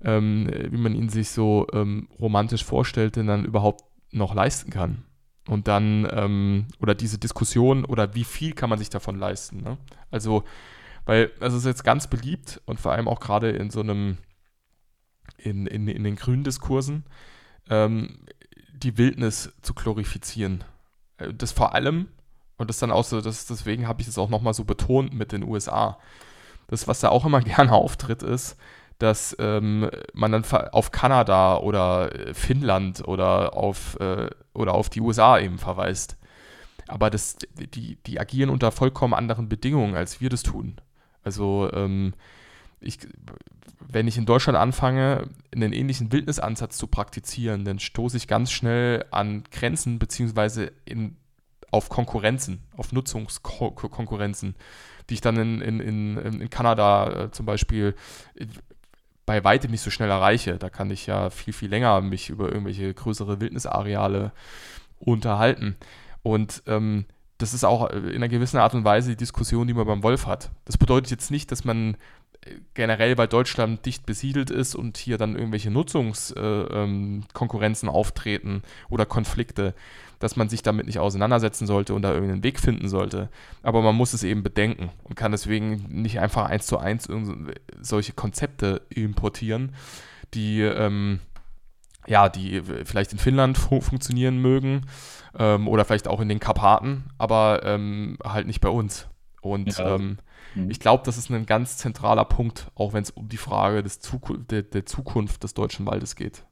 ähm, wie man ihn sich so ähm, romantisch denn dann überhaupt noch leisten kann. Und dann, ähm, oder diese Diskussion, oder wie viel kann man sich davon leisten. Ne? Also, weil es ist jetzt ganz beliebt und vor allem auch gerade in so einem, in, in, in den grünen Diskursen, ähm, die Wildnis zu glorifizieren. Äh, das vor allem, und das dann auch so, das, deswegen habe ich es auch nochmal so betont mit den USA. Das, was da auch immer gerne auftritt, ist, dass ähm, man dann auf Kanada oder äh, Finnland oder auf, äh, oder auf die USA eben verweist. Aber das, die, die agieren unter vollkommen anderen Bedingungen, als wir das tun. Also ähm, ich, wenn ich in Deutschland anfange, einen ähnlichen Wildnisansatz zu praktizieren, dann stoße ich ganz schnell an Grenzen beziehungsweise in, auf Konkurrenzen, auf Nutzungskonkurrenzen, die ich dann in, in, in, in Kanada äh, zum Beispiel bei weitem nicht so schnell erreiche. Da kann ich ja viel, viel länger mich über irgendwelche größere Wildnisareale unterhalten. Und ähm, das ist auch in einer gewissen Art und Weise die Diskussion, die man beim Wolf hat. Das bedeutet jetzt nicht, dass man äh, generell, weil Deutschland dicht besiedelt ist und hier dann irgendwelche Nutzungskonkurrenzen äh, ähm, auftreten oder Konflikte, dass man sich damit nicht auseinandersetzen sollte und da irgendeinen Weg finden sollte. Aber man muss es eben bedenken und kann deswegen nicht einfach eins zu eins solche Konzepte importieren, die ähm, ja, die vielleicht in Finnland fu funktionieren mögen ähm, oder vielleicht auch in den Karpaten, aber ähm, halt nicht bei uns. Und ja. ähm, mhm. ich glaube, das ist ein ganz zentraler Punkt, auch wenn es um die Frage des Zuku der, der Zukunft des deutschen Waldes geht.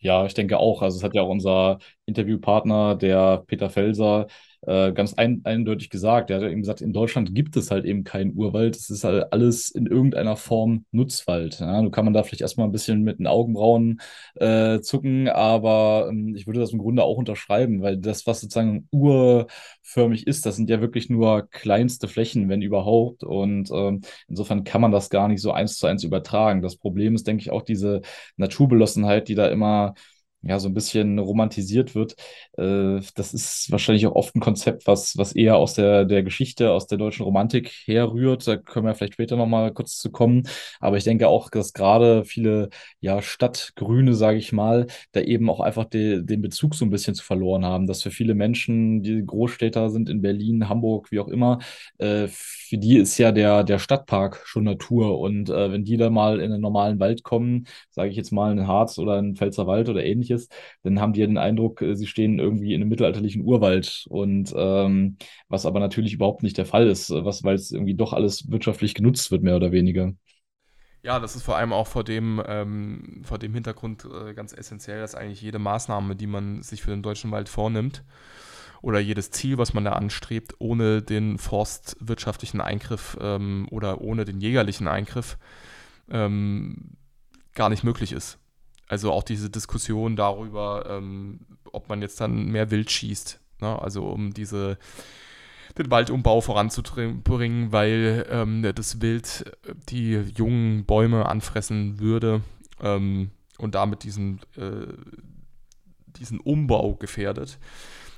Ja, ich denke auch. Also es hat ja auch unser Interviewpartner, der Peter Felser, äh, ganz ein, eindeutig gesagt. Er hat eben gesagt, in Deutschland gibt es halt eben keinen Urwald. Es ist halt alles in irgendeiner Form Nutzwald. Ja, nun kann man da vielleicht erstmal ein bisschen mit den Augenbrauen äh, zucken, aber ähm, ich würde das im Grunde auch unterschreiben, weil das, was sozusagen urförmig ist, das sind ja wirklich nur kleinste Flächen, wenn überhaupt. Und ähm, insofern kann man das gar nicht so eins zu eins übertragen. Das Problem ist, denke ich, auch diese Naturbelossenheit, die da immer ja, so ein bisschen romantisiert wird. Äh, das ist wahrscheinlich auch oft ein Konzept, was, was eher aus der, der Geschichte, aus der deutschen Romantik herrührt. Da können wir vielleicht später nochmal kurz zu kommen. Aber ich denke auch, dass gerade viele ja, Stadtgrüne, sage ich mal, da eben auch einfach de, den Bezug so ein bisschen zu verloren haben. Dass für viele Menschen, die Großstädter sind in Berlin, Hamburg, wie auch immer, äh, für die ist ja der, der Stadtpark schon Natur. Und äh, wenn die da mal in einen normalen Wald kommen, sage ich jetzt mal in Harz oder in Pfälzerwald oder ähnliches, ähnliches, dann haben die ja den Eindruck, äh, sie stehen irgendwie in einem mittelalterlichen Urwald. Und ähm, was aber natürlich überhaupt nicht der Fall ist, was, weil es irgendwie doch alles wirtschaftlich genutzt wird, mehr oder weniger.
Ja, das ist vor allem auch vor dem, ähm, vor dem Hintergrund äh, ganz essentiell, dass eigentlich jede Maßnahme, die man sich für den deutschen Wald vornimmt, oder jedes Ziel, was man da anstrebt, ohne den forstwirtschaftlichen Eingriff ähm, oder ohne den jägerlichen Eingriff ähm, gar nicht möglich ist. Also auch diese Diskussion darüber, ähm, ob man jetzt dann mehr Wild schießt. Ne? Also um diese den Waldumbau voranzubringen, weil ähm, das Wild die jungen Bäume anfressen würde ähm, und damit diesen, äh, diesen Umbau gefährdet.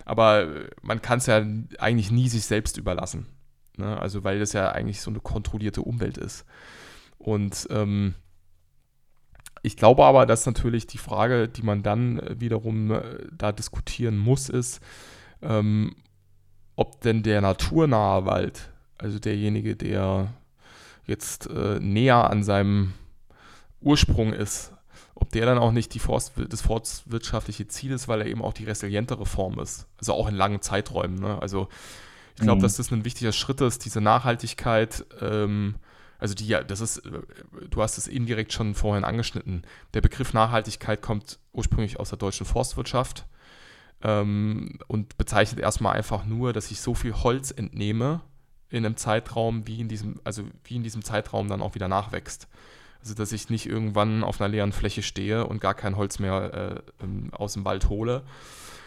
Aber man kann es ja eigentlich nie sich selbst überlassen. Ne? Also weil das ja eigentlich so eine kontrollierte Umwelt ist. Und ähm, ich glaube aber, dass natürlich die Frage, die man dann äh, wiederum äh, da diskutieren muss, ist, ähm, ob denn der naturnahe Wald, also derjenige, der jetzt äh, näher an seinem Ursprung ist, ob der dann auch nicht die Forst, das forstwirtschaftliche Ziel ist, weil er eben auch die resilientere Form ist. Also auch in langen Zeiträumen. Ne? Also ich glaube, mhm. dass das ein wichtiger Schritt ist, diese Nachhaltigkeit ähm, also die ja, das ist, äh, du hast es indirekt schon vorhin angeschnitten. Der Begriff Nachhaltigkeit kommt ursprünglich aus der deutschen Forstwirtschaft ähm, und bezeichnet erstmal einfach nur, dass ich so viel Holz entnehme in einem Zeitraum, wie in diesem, also wie in diesem Zeitraum dann auch wieder nachwächst. Also dass ich nicht irgendwann auf einer leeren Fläche stehe und gar kein Holz mehr äh, ähm, aus dem Wald hole,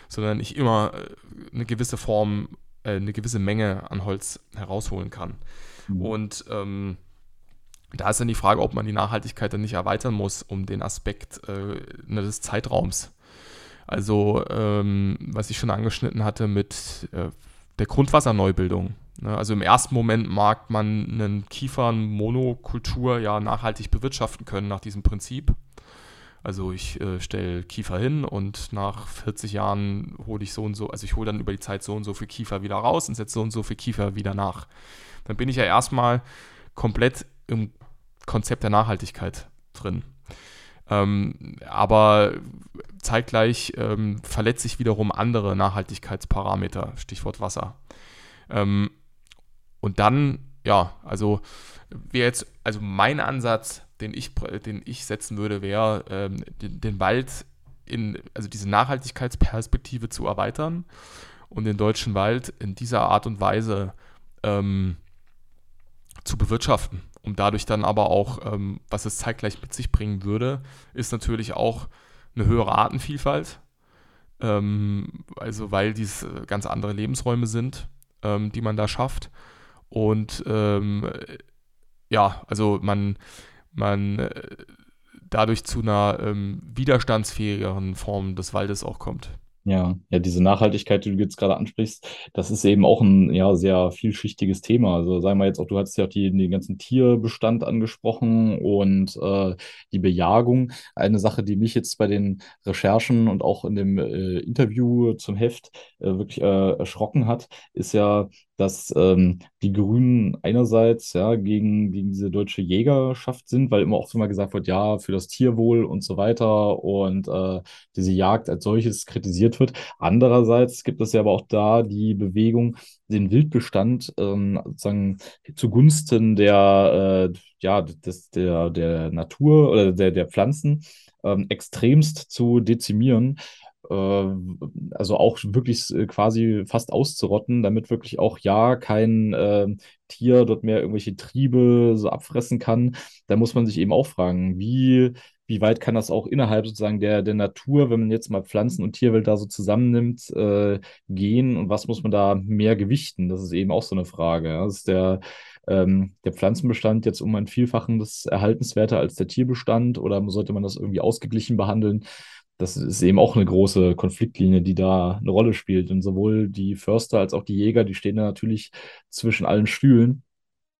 sondern ich immer äh, eine gewisse Form, äh, eine gewisse Menge an Holz herausholen kann. Mhm. Und ähm, da ist dann die Frage, ob man die Nachhaltigkeit dann nicht erweitern muss um den Aspekt äh, ne, des Zeitraums. Also, ähm, was ich schon angeschnitten hatte mit äh, der Grundwasserneubildung. Ne? Also im ersten Moment mag man einen Kiefernmonokultur ja nachhaltig bewirtschaften können nach diesem Prinzip. Also ich äh, stelle Kiefer hin und nach 40 Jahren hole ich so und so, also ich hole dann über die Zeit so und so viel Kiefer wieder raus und setze so und so viel Kiefer wieder nach. Dann bin ich ja erstmal komplett im Konzept der Nachhaltigkeit drin. Ähm, aber zeitgleich ähm, verletzt sich wiederum andere Nachhaltigkeitsparameter, Stichwort Wasser. Ähm, und dann, ja, also wäre jetzt, also mein Ansatz, den ich, den ich setzen würde, wäre, ähm, den, den, Wald in, also diese Nachhaltigkeitsperspektive zu erweitern und den deutschen Wald in dieser Art und Weise ähm, zu bewirtschaften um dadurch dann aber auch, ähm, was es zeitgleich mit sich bringen würde, ist natürlich auch eine höhere Artenvielfalt. Ähm, also weil dies äh, ganz andere Lebensräume sind, ähm, die man da schafft. Und ähm, ja, also man, man äh, dadurch zu einer ähm, widerstandsfähigeren Form des Waldes auch kommt.
Ja, ja, diese Nachhaltigkeit, die du jetzt gerade ansprichst, das ist eben auch ein ja, sehr vielschichtiges Thema. Also sagen wir jetzt auch, du hattest ja auch die, den ganzen Tierbestand angesprochen und äh, die Bejagung. Eine Sache, die mich jetzt bei den Recherchen und auch in dem äh, Interview zum Heft äh, wirklich äh, erschrocken hat, ist ja, dass ähm, die Grünen einerseits ja gegen, gegen diese deutsche Jägerschaft sind, weil immer auch so mal gesagt wird, ja, für das Tierwohl und so weiter und äh, diese Jagd als solches kritisiert wird. Andererseits gibt es ja aber auch da die Bewegung, den Wildbestand ähm, sozusagen zugunsten der, äh, ja, des, der, der Natur oder der, der Pflanzen ähm, extremst zu dezimieren. Äh, also auch wirklich äh, quasi fast auszurotten, damit wirklich auch ja kein äh, Tier dort mehr irgendwelche Triebe so abfressen kann. Da muss man sich eben auch fragen, wie, wie weit kann das auch innerhalb sozusagen der, der Natur, wenn man jetzt mal Pflanzen und Tierwelt da so zusammennimmt, äh, gehen und was muss man da mehr gewichten? Das ist eben auch so eine Frage. Ja. Das ist der ähm, der Pflanzenbestand jetzt um ein Vielfaches erhaltenswerter als der Tierbestand oder sollte man das irgendwie ausgeglichen behandeln? Das ist eben auch eine große Konfliktlinie, die da eine Rolle spielt. Und sowohl die Förster als auch die Jäger, die stehen da natürlich zwischen allen Stühlen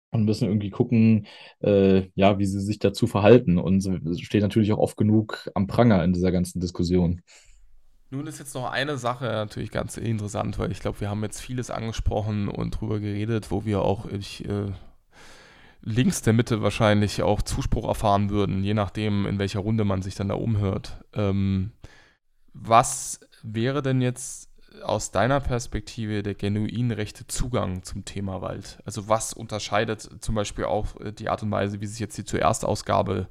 und müssen irgendwie gucken, äh, ja, wie sie sich dazu verhalten. Und stehen natürlich auch oft genug am Pranger in dieser ganzen Diskussion.
Nun ist jetzt noch eine Sache natürlich ganz interessant, weil ich glaube, wir haben jetzt vieles angesprochen und drüber geredet, wo wir auch ich, äh, links der Mitte wahrscheinlich auch Zuspruch erfahren würden, je nachdem, in welcher Runde man sich dann da umhört. Ähm, was wäre denn jetzt aus deiner Perspektive der genuin rechte Zugang zum Thema Wald? Also was unterscheidet zum Beispiel auch äh, die Art und Weise, wie sich jetzt die zuerst Ausgabe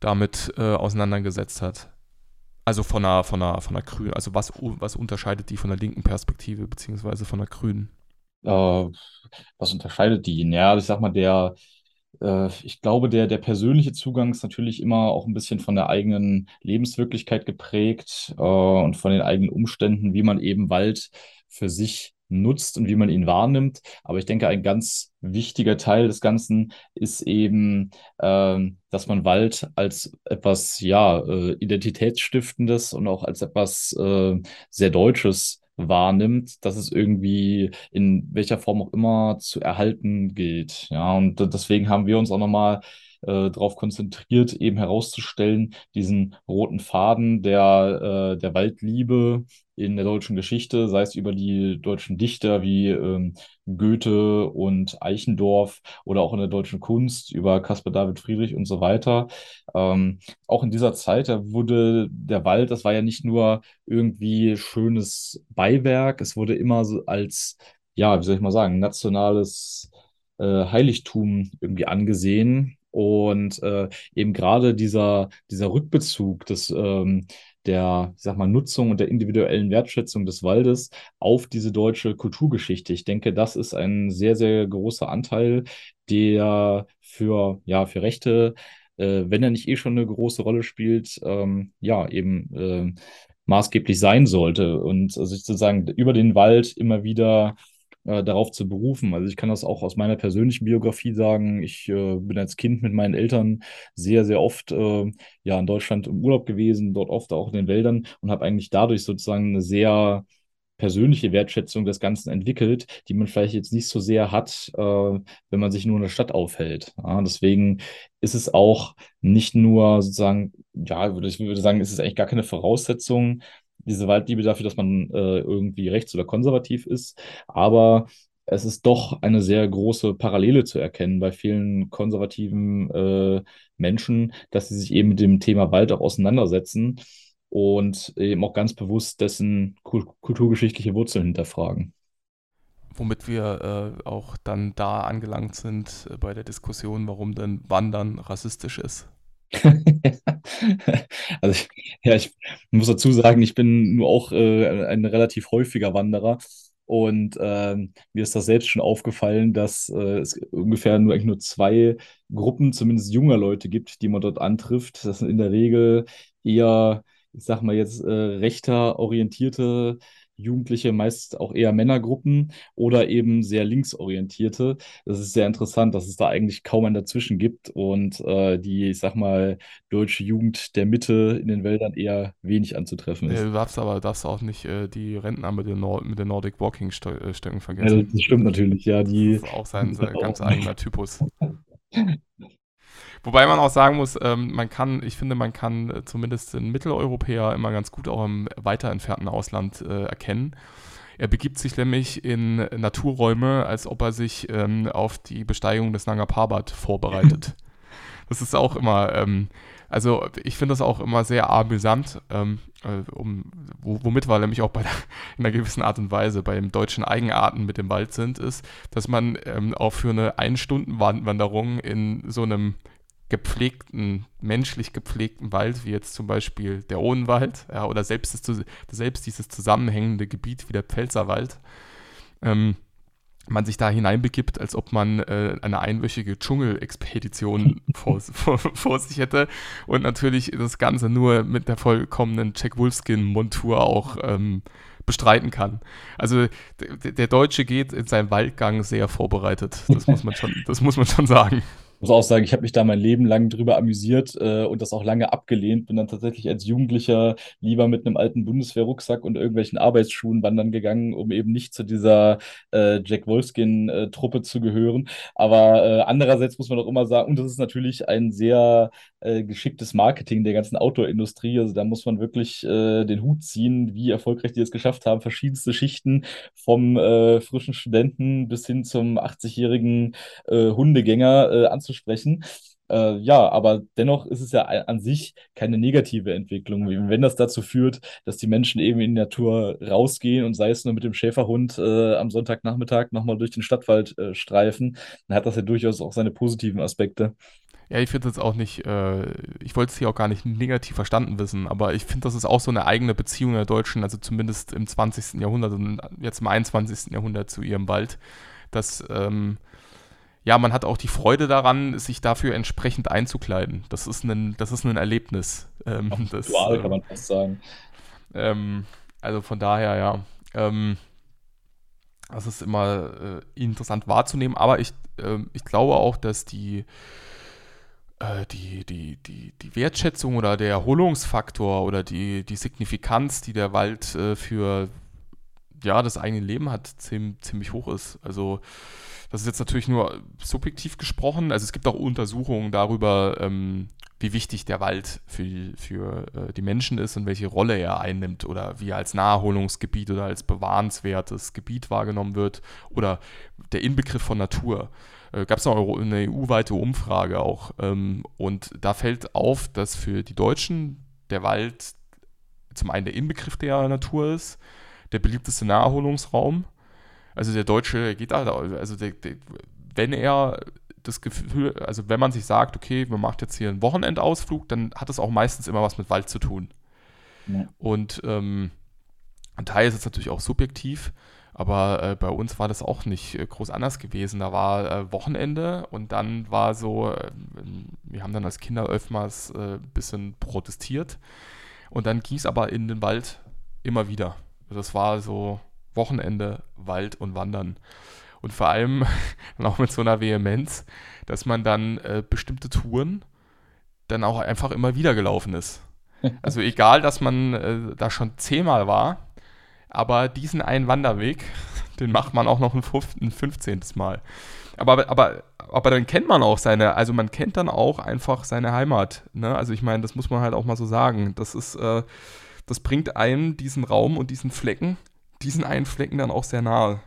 damit äh, auseinandergesetzt hat? Also von einer, von einer, von einer Grünen, also was, was unterscheidet die von der linken Perspektive, beziehungsweise von der Grünen?
Äh, was unterscheidet die? Ja, ich sag mal, der, äh, ich glaube, der, der persönliche Zugang ist natürlich immer auch ein bisschen von der eigenen Lebenswirklichkeit geprägt äh, und von den eigenen Umständen, wie man eben Wald für sich nutzt und wie man ihn wahrnimmt. Aber ich denke, ein ganz wichtiger Teil des Ganzen ist eben, ähm, dass man Wald als etwas, ja, äh, Identitätsstiftendes und auch als etwas äh, sehr Deutsches wahrnimmt, dass es irgendwie in welcher Form auch immer zu erhalten gilt. Ja, und deswegen haben wir uns auch nochmal äh, darauf konzentriert, eben herauszustellen, diesen roten Faden der, äh, der Waldliebe in der deutschen Geschichte, sei es über die deutschen Dichter wie ähm, Goethe und Eichendorff oder auch in der deutschen Kunst über Caspar David Friedrich und so weiter. Ähm, auch in dieser Zeit, da wurde der Wald, das war ja nicht nur irgendwie schönes Beiwerk, es wurde immer so als, ja, wie soll ich mal sagen, nationales äh, Heiligtum irgendwie angesehen. Und äh, eben gerade dieser, dieser Rückbezug des, ähm, der, ich sag mal, Nutzung und der individuellen Wertschätzung des Waldes auf diese deutsche Kulturgeschichte. Ich denke, das ist ein sehr, sehr großer Anteil, der für, ja, für Rechte, äh, wenn er nicht eh schon eine große Rolle spielt, ähm, ja, eben äh, maßgeblich sein sollte. Und also sozusagen über den Wald immer wieder äh, darauf zu berufen. Also ich kann das auch aus meiner persönlichen Biografie sagen. Ich äh, bin als Kind mit meinen Eltern sehr, sehr oft äh, ja in Deutschland im Urlaub gewesen, dort oft auch in den Wäldern und habe eigentlich dadurch sozusagen eine sehr persönliche Wertschätzung des Ganzen entwickelt, die man vielleicht jetzt nicht so sehr hat, äh, wenn man sich nur in der Stadt aufhält. Ja, deswegen ist es auch nicht nur sozusagen, ja, ich würde sagen, ist es eigentlich gar keine Voraussetzung, diese Waldliebe dafür, dass man äh, irgendwie rechts oder konservativ ist. Aber es ist doch eine sehr große Parallele zu erkennen bei vielen konservativen äh, Menschen, dass sie sich eben mit dem Thema Wald auch auseinandersetzen und eben auch ganz bewusst dessen kulturgeschichtliche Wurzeln hinterfragen.
Womit wir äh, auch dann da angelangt sind äh, bei der Diskussion, warum denn Wandern rassistisch ist.
also ich, ja, ich muss dazu sagen, ich bin nur auch äh, ein relativ häufiger Wanderer. Und äh, mir ist das selbst schon aufgefallen, dass äh, es ungefähr nur, eigentlich nur zwei Gruppen, zumindest junger Leute gibt, die man dort antrifft. Das sind in der Regel eher, ich sag mal jetzt, äh, rechter orientierte Jugendliche, meist auch eher Männergruppen oder eben sehr linksorientierte. Das ist sehr interessant, dass es da eigentlich kaum ein Dazwischen gibt und äh, die, ich sag mal, deutsche Jugend der Mitte in den Wäldern eher wenig anzutreffen ist.
du darfst aber darfst auch nicht äh, die Rentner mit den, Nord mit den Nordic Walking äh, Stöcken vergessen.
Ja, das stimmt natürlich, ja. Die,
das ist auch sein ganz eigener Typus. Wobei man auch sagen muss, ähm, man kann, ich finde, man kann äh, zumindest den Mitteleuropäer immer ganz gut auch im weiter entfernten Ausland äh, erkennen. Er begibt sich nämlich in Naturräume, als ob er sich ähm, auf die Besteigung des Nanga Parbat vorbereitet. das ist auch immer, ähm, also ich finde das auch immer sehr amüsant, ähm, äh, um, womit wir nämlich auch bei der, in einer gewissen Art und Weise bei den deutschen Eigenarten mit dem Wald sind, ist, dass man ähm, auch für eine Ein-Stunden-Wanderung in so einem gepflegten, menschlich gepflegten Wald, wie jetzt zum Beispiel der Odenwald, ja, oder selbst, das, selbst dieses zusammenhängende Gebiet wie der Pfälzerwald, ähm, man sich da hineinbegibt, als ob man äh, eine einwöchige Dschungelexpedition vor, vor, vor, sich hätte und natürlich das Ganze nur mit der vollkommenen Jack Wolfskin-Montur auch ähm, bestreiten kann. Also der Deutsche geht in seinem Waldgang sehr vorbereitet. Das muss man schon, das muss man schon sagen
muss auch sagen, ich habe mich da mein Leben lang drüber amüsiert äh, und das auch lange abgelehnt. Bin dann tatsächlich als Jugendlicher lieber mit einem alten Bundeswehrrucksack und irgendwelchen Arbeitsschuhen wandern gegangen, um eben nicht zu dieser äh, Jack Wolfskin-Truppe äh, zu gehören. Aber äh, andererseits muss man auch immer sagen, und das ist natürlich ein sehr äh, geschicktes Marketing der ganzen Outdoor-Industrie. Also da muss man wirklich äh, den Hut ziehen, wie erfolgreich die es geschafft haben, verschiedenste Schichten vom frischen Studenten bis hin zum 80-jährigen Hundegänger äh, anzusprechen. Äh, ja, aber dennoch ist es ja an sich keine negative Entwicklung. Wenn das dazu führt, dass die Menschen eben in die Natur rausgehen und sei es nur mit dem Schäferhund äh, am Sonntagnachmittag nochmal durch den Stadtwald äh, streifen, dann hat das ja durchaus auch seine positiven Aspekte.
Ja, ich finde das auch nicht, äh, ich wollte es hier auch gar nicht negativ verstanden wissen, aber ich finde, das ist auch so eine eigene Beziehung der Deutschen, also zumindest im 20. Jahrhundert und jetzt im 21. Jahrhundert zu ihrem Wald, dass ähm, ja, man hat auch die Freude daran, sich dafür entsprechend einzukleiden. Das ist ein, das ist ein Erlebnis. Ähm, das,
Ritual, kann ähm, man fast sagen.
Ähm, also von daher, ja. Ähm, das ist immer äh, interessant wahrzunehmen, aber ich, äh, ich glaube auch, dass die, äh, die, die, die, die Wertschätzung oder der Erholungsfaktor oder die, die Signifikanz, die der Wald äh, für ja, das eigene Leben hat, ziemlich, hoch ist. Also das ist jetzt natürlich nur subjektiv gesprochen. Also es gibt auch Untersuchungen darüber, ähm, wie wichtig der Wald für, für äh, die Menschen ist und welche Rolle er einnimmt oder wie er als Naherholungsgebiet oder als bewahrenswertes Gebiet wahrgenommen wird oder der Inbegriff von Natur. Äh, Gab es noch eine EU-weite Umfrage auch. Ähm, und da fällt auf, dass für die Deutschen der Wald zum einen der Inbegriff der Natur ist, der beliebteste Naherholungsraum also der Deutsche geht da, also der, der, wenn er das Gefühl, also wenn man sich sagt, okay, man macht jetzt hier einen Wochenendausflug, dann hat das auch meistens immer was mit Wald zu tun. Ja. Und ähm, ein Teil ist jetzt natürlich auch subjektiv, aber äh, bei uns war das auch nicht äh, groß anders gewesen. Da war äh, Wochenende und dann war so, äh, wir haben dann als Kinder öfters ein äh, bisschen protestiert und dann ging es aber in den Wald immer wieder. Das war so Wochenende Wald und Wandern. Und vor allem auch mit so einer Vehemenz, dass man dann äh, bestimmte Touren dann auch einfach immer wieder gelaufen ist. Also egal, dass man äh, da schon zehnmal war, aber diesen einen Wanderweg, den macht man auch noch ein, 15. Mal. Aber, aber, aber dann kennt man auch seine, also man kennt dann auch einfach seine Heimat. Ne? Also ich meine, das muss man halt auch mal so sagen. Das ist, äh, das bringt einem diesen Raum und diesen Flecken diesen einen Flecken dann auch sehr nahe.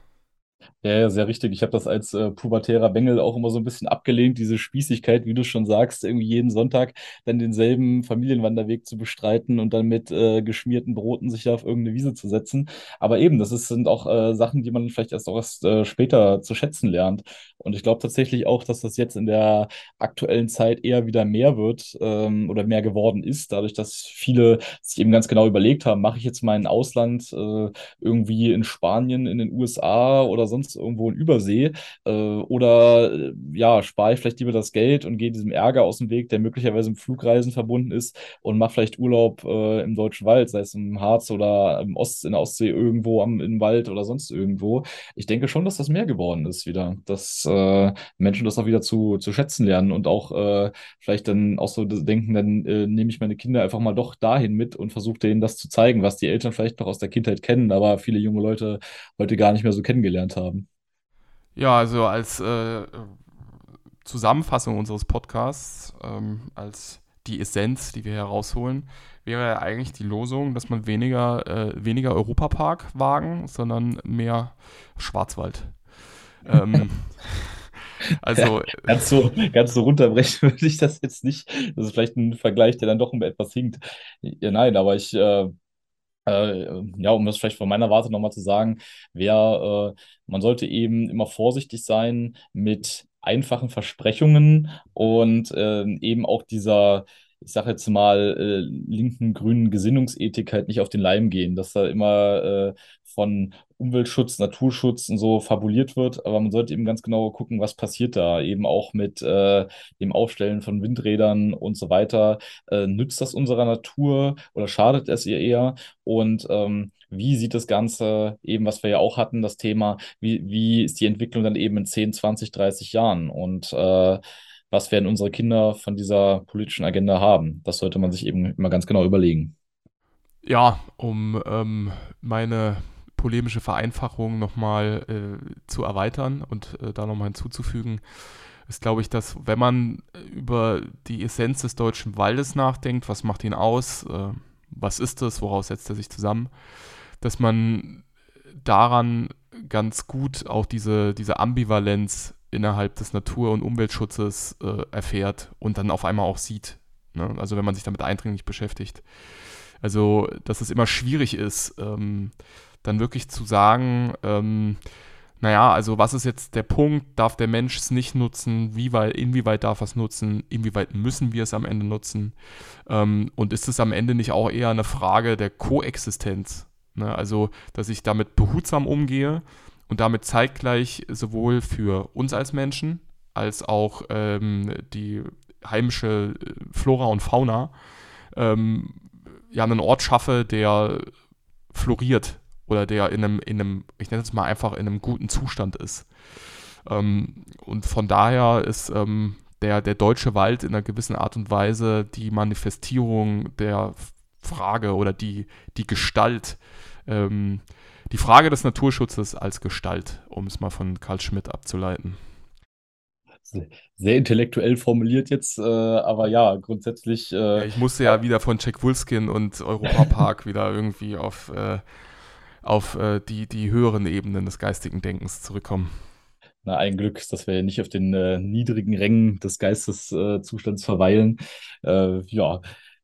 Ja, ja, sehr richtig. Ich habe das als äh, pubertärer Bengel auch immer so ein bisschen abgelehnt, diese Spießigkeit, wie du schon sagst, irgendwie jeden Sonntag dann denselben Familienwanderweg zu bestreiten und dann mit äh, geschmierten Broten sich da auf irgendeine Wiese zu setzen. Aber eben, das ist, sind auch äh, Sachen, die man vielleicht erst auch erst äh, später zu schätzen lernt. Und ich glaube tatsächlich auch, dass das jetzt in der aktuellen Zeit eher wieder mehr wird ähm, oder mehr geworden ist, dadurch, dass viele sich eben ganz genau überlegt haben, mache ich jetzt mein Ausland äh, irgendwie in Spanien, in den USA oder sonst irgendwo in Übersee äh, oder äh, ja, spare ich vielleicht lieber das Geld und gehe diesem Ärger aus dem Weg, der möglicherweise mit Flugreisen verbunden ist und mache vielleicht Urlaub äh, im deutschen Wald, sei es im Harz oder im Ost, in der Ostsee irgendwo am, im Wald oder sonst irgendwo. Ich denke schon, dass das mehr geworden ist wieder, dass äh, Menschen das auch wieder zu, zu schätzen lernen und auch äh, vielleicht dann auch so denken, dann äh, nehme ich meine Kinder einfach mal doch dahin mit und versuche denen das zu zeigen, was die Eltern vielleicht noch aus der Kindheit kennen, aber viele junge Leute heute gar nicht mehr so kennengelernt haben.
Ja, also als äh, Zusammenfassung unseres Podcasts, ähm, als die Essenz, die wir herausholen, wäre eigentlich die Losung, dass man weniger, äh, weniger Europapark wagen, sondern mehr Schwarzwald. ähm,
also ja, ganz, so, ganz so runterbrechen würde ich das jetzt nicht. Das ist vielleicht ein Vergleich, der dann doch etwas hinkt. Ja, nein, aber ich äh, äh, ja, um das vielleicht von meiner Warte nochmal zu sagen, wäre, äh, man sollte eben immer vorsichtig sein mit einfachen Versprechungen und äh, eben auch dieser ich sage jetzt mal, äh, linken, grünen Gesinnungsethik halt nicht auf den Leim gehen, dass da immer äh, von Umweltschutz, Naturschutz und so fabuliert wird, aber man sollte eben ganz genau gucken, was passiert da, eben auch mit äh, dem Aufstellen von Windrädern und so weiter. Äh, nützt das unserer Natur oder schadet es ihr eher? Und ähm, wie sieht das Ganze eben, was wir ja auch hatten, das Thema, wie, wie ist die Entwicklung dann eben in 10, 20, 30 Jahren? Und äh, was werden unsere Kinder von dieser politischen Agenda haben? Das sollte man sich eben immer ganz genau überlegen.
Ja, um ähm, meine polemische Vereinfachung nochmal äh, zu erweitern und äh, da nochmal hinzuzufügen, ist, glaube ich, dass wenn man über die Essenz des deutschen Waldes nachdenkt, was macht ihn aus, äh, was ist es, woraus setzt er sich zusammen, dass man daran ganz gut auch diese, diese Ambivalenz innerhalb des Natur- und Umweltschutzes äh, erfährt und dann auf einmal auch sieht. Ne? Also wenn man sich damit eindringlich beschäftigt. Also, dass es immer schwierig ist, ähm, dann wirklich zu sagen, ähm, naja, also was ist jetzt der Punkt, darf der Mensch es nicht nutzen, wie weit, inwieweit darf er es nutzen, inwieweit müssen wir es am Ende nutzen ähm, und ist es am Ende nicht auch eher eine Frage der Koexistenz? Ne? Also, dass ich damit behutsam umgehe und damit zeitgleich sowohl für uns als Menschen als auch ähm, die heimische äh, Flora und Fauna ähm, ja einen Ort schaffe, der floriert oder der in einem, in einem, ich nenne es mal einfach in einem guten Zustand ist. Ähm, und von daher ist ähm, der, der deutsche Wald in einer gewissen Art und Weise die Manifestierung der Frage oder die, die Gestalt ähm, die Frage des Naturschutzes als Gestalt, um es mal von Karl Schmidt abzuleiten.
Sehr intellektuell formuliert jetzt, äh, aber ja, grundsätzlich. Äh,
ja, ich musste ja wieder von Jack Wolfskin und Europa Park wieder irgendwie auf, äh, auf äh, die, die höheren Ebenen des geistigen Denkens zurückkommen.
Na, ein Glück, dass wir nicht auf den äh, niedrigen Rängen des Geisteszustands verweilen. Äh, ja,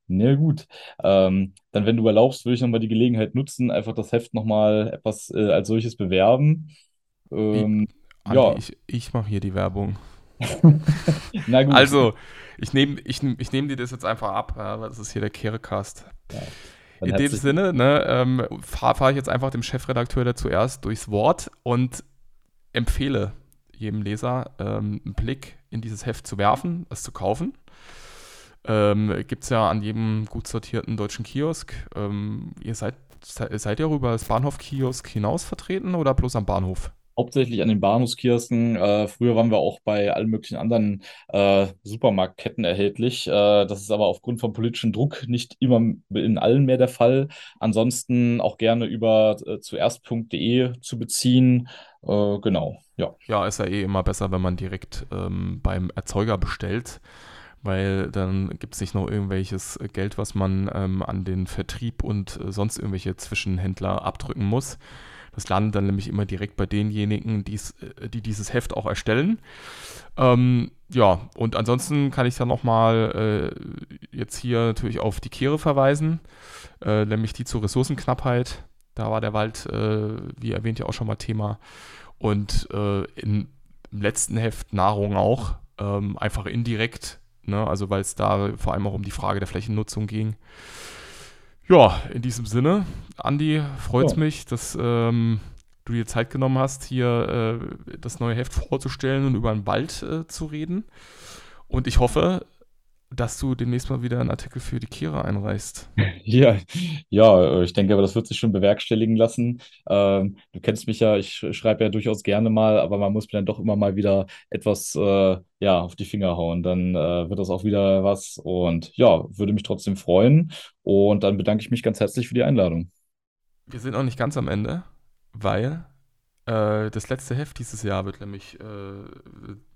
na gut. Ähm, dann, wenn du erlaubst, würde ich nochmal die Gelegenheit nutzen, einfach das Heft nochmal etwas äh, als solches bewerben.
Ähm, ich, Andi, ja. ich, ich mache hier die Werbung. Na gut. Also, ich nehme ich, ich nehm dir das jetzt einfach ab, ja, weil das ist hier der Kerecast. Ja, In dem Sinne ne, ähm, fahre fahr ich jetzt einfach dem Chefredakteur da zuerst durchs Wort und empfehle jedem Leser ähm, einen Blick in dieses Heft zu werfen, es zu kaufen. Ähm, Gibt es ja an jedem gut sortierten deutschen Kiosk. Ähm, ihr seid, seid ihr über das Bahnhof-Kiosk hinaus vertreten oder bloß am Bahnhof?
Hauptsächlich an den Bahnhofskiosken. Äh, früher waren wir auch bei allen möglichen anderen äh, Supermarktketten erhältlich. Äh, das ist aber aufgrund von politischem Druck nicht immer in allen mehr der Fall. Ansonsten auch gerne über äh, zuerst.de zu beziehen. Äh, genau, ja.
Ja, ist ja eh immer besser, wenn man direkt ähm, beim Erzeuger bestellt weil dann gibt es nicht noch irgendwelches Geld, was man ähm, an den Vertrieb und äh, sonst irgendwelche Zwischenhändler abdrücken muss. Das landet dann nämlich immer direkt bei denjenigen, die's, äh, die dieses Heft auch erstellen. Ähm, ja, und ansonsten kann ich dann nochmal äh, jetzt hier natürlich auf die Kehre verweisen, äh, nämlich die zur Ressourcenknappheit. Da war der Wald, äh, wie erwähnt, ja auch schon mal Thema. Und äh, in, im letzten Heft Nahrung auch, ähm, einfach indirekt Ne? Also weil es da vor allem auch um die Frage der Flächennutzung ging. Ja, in diesem Sinne, Andi, freut es ja. mich, dass ähm, du dir Zeit genommen hast, hier äh, das neue Heft vorzustellen und über den Wald äh, zu reden. Und ich hoffe, dass du demnächst mal wieder einen Artikel für die Kira einreichst.
Ja, ja, ich denke, aber das wird sich schon bewerkstelligen lassen. Ähm, du kennst mich ja, ich schreibe ja durchaus gerne mal, aber man muss mir dann doch immer mal wieder etwas äh, ja, auf die Finger hauen. Dann äh, wird das auch wieder was und ja, würde mich trotzdem freuen. Und dann bedanke ich mich ganz herzlich für die Einladung.
Wir sind auch nicht ganz am Ende, weil äh, das letzte Heft dieses Jahr wird nämlich äh,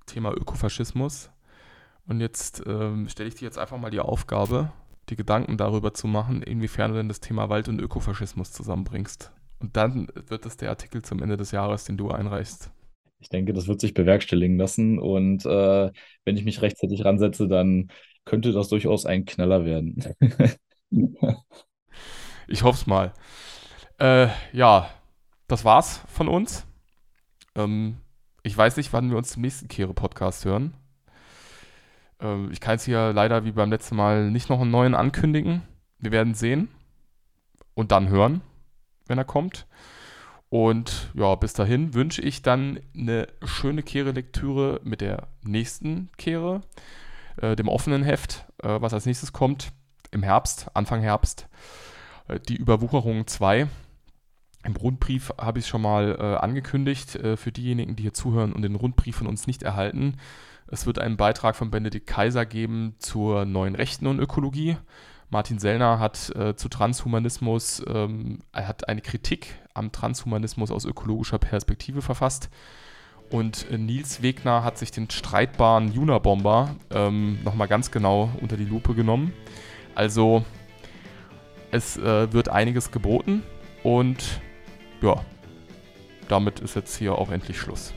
Thema Ökofaschismus und jetzt ähm, stelle ich dir jetzt einfach mal die Aufgabe, die Gedanken darüber zu machen, inwiefern du denn das Thema Wald und Ökofaschismus zusammenbringst. Und dann wird das der Artikel zum Ende des Jahres, den du einreichst.
Ich denke, das wird sich bewerkstelligen lassen. Und äh, wenn ich mich rechtzeitig ransetze, dann könnte das durchaus ein Knaller werden.
ich hoffe es mal. Äh, ja, das war's von uns. Ähm, Ich weiß nicht, wann wir uns zum nächsten Kehre-Podcast hören. Äh, ich kann jetzt hier leider wie beim letzten Mal nicht noch einen neuen ankündigen. Wir werden sehen und dann hören, wenn er kommt. Und ja, bis dahin wünsche ich dann eine schöne Kehre-Lektüre mit der nächsten Kehre, äh, dem offenen Heft, äh, was als nächstes kommt im Herbst, Anfang Herbst. Äh, die Überwucherung 2. Im Rundbrief habe ich es schon mal äh, angekündigt äh, für diejenigen, die hier zuhören und den Rundbrief von uns nicht erhalten. Es wird einen Beitrag von Benedikt Kaiser geben zur neuen Rechten und Ökologie. Martin Sellner hat äh, zu Transhumanismus, ähm, er hat eine Kritik am Transhumanismus aus ökologischer Perspektive verfasst. Und äh, Nils Wegner hat sich den streitbaren Juna-Bomber ähm, nochmal ganz genau unter die Lupe genommen. Also es äh, wird einiges geboten und ja, damit ist jetzt hier auch endlich Schluss.